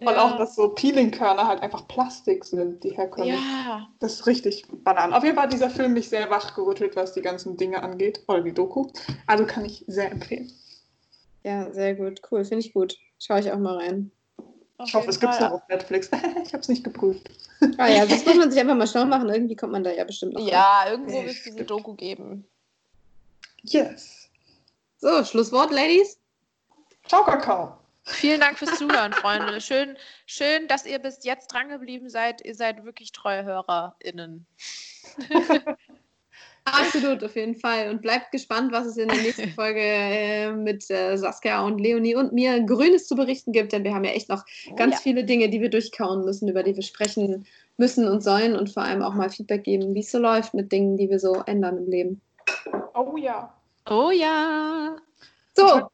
Speaker 3: Ja. (laughs) Und auch, dass so Peelingkörner halt einfach Plastik sind, die herkommen. Ja. Das ist richtig banan. Auf jeden Fall hat dieser Film mich sehr wachgerüttelt, was die ganzen Dinge angeht. Oder die Doku. Also kann ich sehr empfehlen.
Speaker 1: Ja, sehr gut. Cool, finde ich gut. Schaue ich auch mal rein.
Speaker 3: Auf ich hoffe, es gibt es noch auf Netflix. (laughs) ich habe es nicht geprüft.
Speaker 1: Ah ja, das muss man sich (laughs) einfach mal schlau machen. Irgendwie kommt man da ja bestimmt noch.
Speaker 2: Ja, rein. irgendwo wird es diese Doku geben.
Speaker 3: Yes.
Speaker 1: So, Schlusswort, Ladies.
Speaker 3: Ciao, Kakao.
Speaker 2: Vielen Dank fürs (laughs) Zuhören, Freunde. Schön, schön, dass ihr bis jetzt drangeblieben seid. Ihr seid wirklich treue HörerInnen.
Speaker 1: Absolut, auf jeden Fall. Und bleibt gespannt, was es in der nächsten (laughs) Folge äh, mit äh, Saskia und Leonie und mir Grünes zu berichten gibt, denn wir haben ja echt noch oh, ganz ja. viele Dinge, die wir durchkauen müssen, über die wir sprechen müssen und sollen und vor allem auch mal Feedback geben, wie es so läuft mit Dingen, die wir so ändern im Leben.
Speaker 3: Oh ja.
Speaker 2: Oh ja.
Speaker 1: So,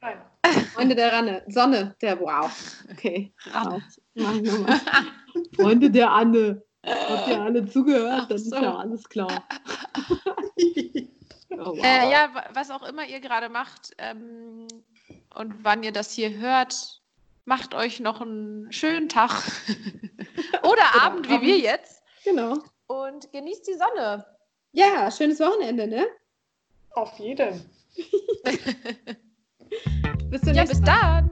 Speaker 1: Freunde der Ranne. Sonne, der Wow. Okay. Ranne. (laughs) Freunde der Anne. (laughs) Habt ihr alle zugehört? Das so. ist ja alles klar. (laughs)
Speaker 2: oh, wow. äh, ja, was auch immer ihr gerade macht ähm, und wann ihr das hier hört, macht euch noch einen schönen Tag (laughs) oder genau. Abend wie wir jetzt.
Speaker 1: Genau.
Speaker 2: Und genießt die Sonne.
Speaker 1: Ja, schönes Wochenende, ne?
Speaker 3: Auf jeden.
Speaker 2: bis, ja, bis dann.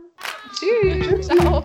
Speaker 1: Tschüss. Ciao.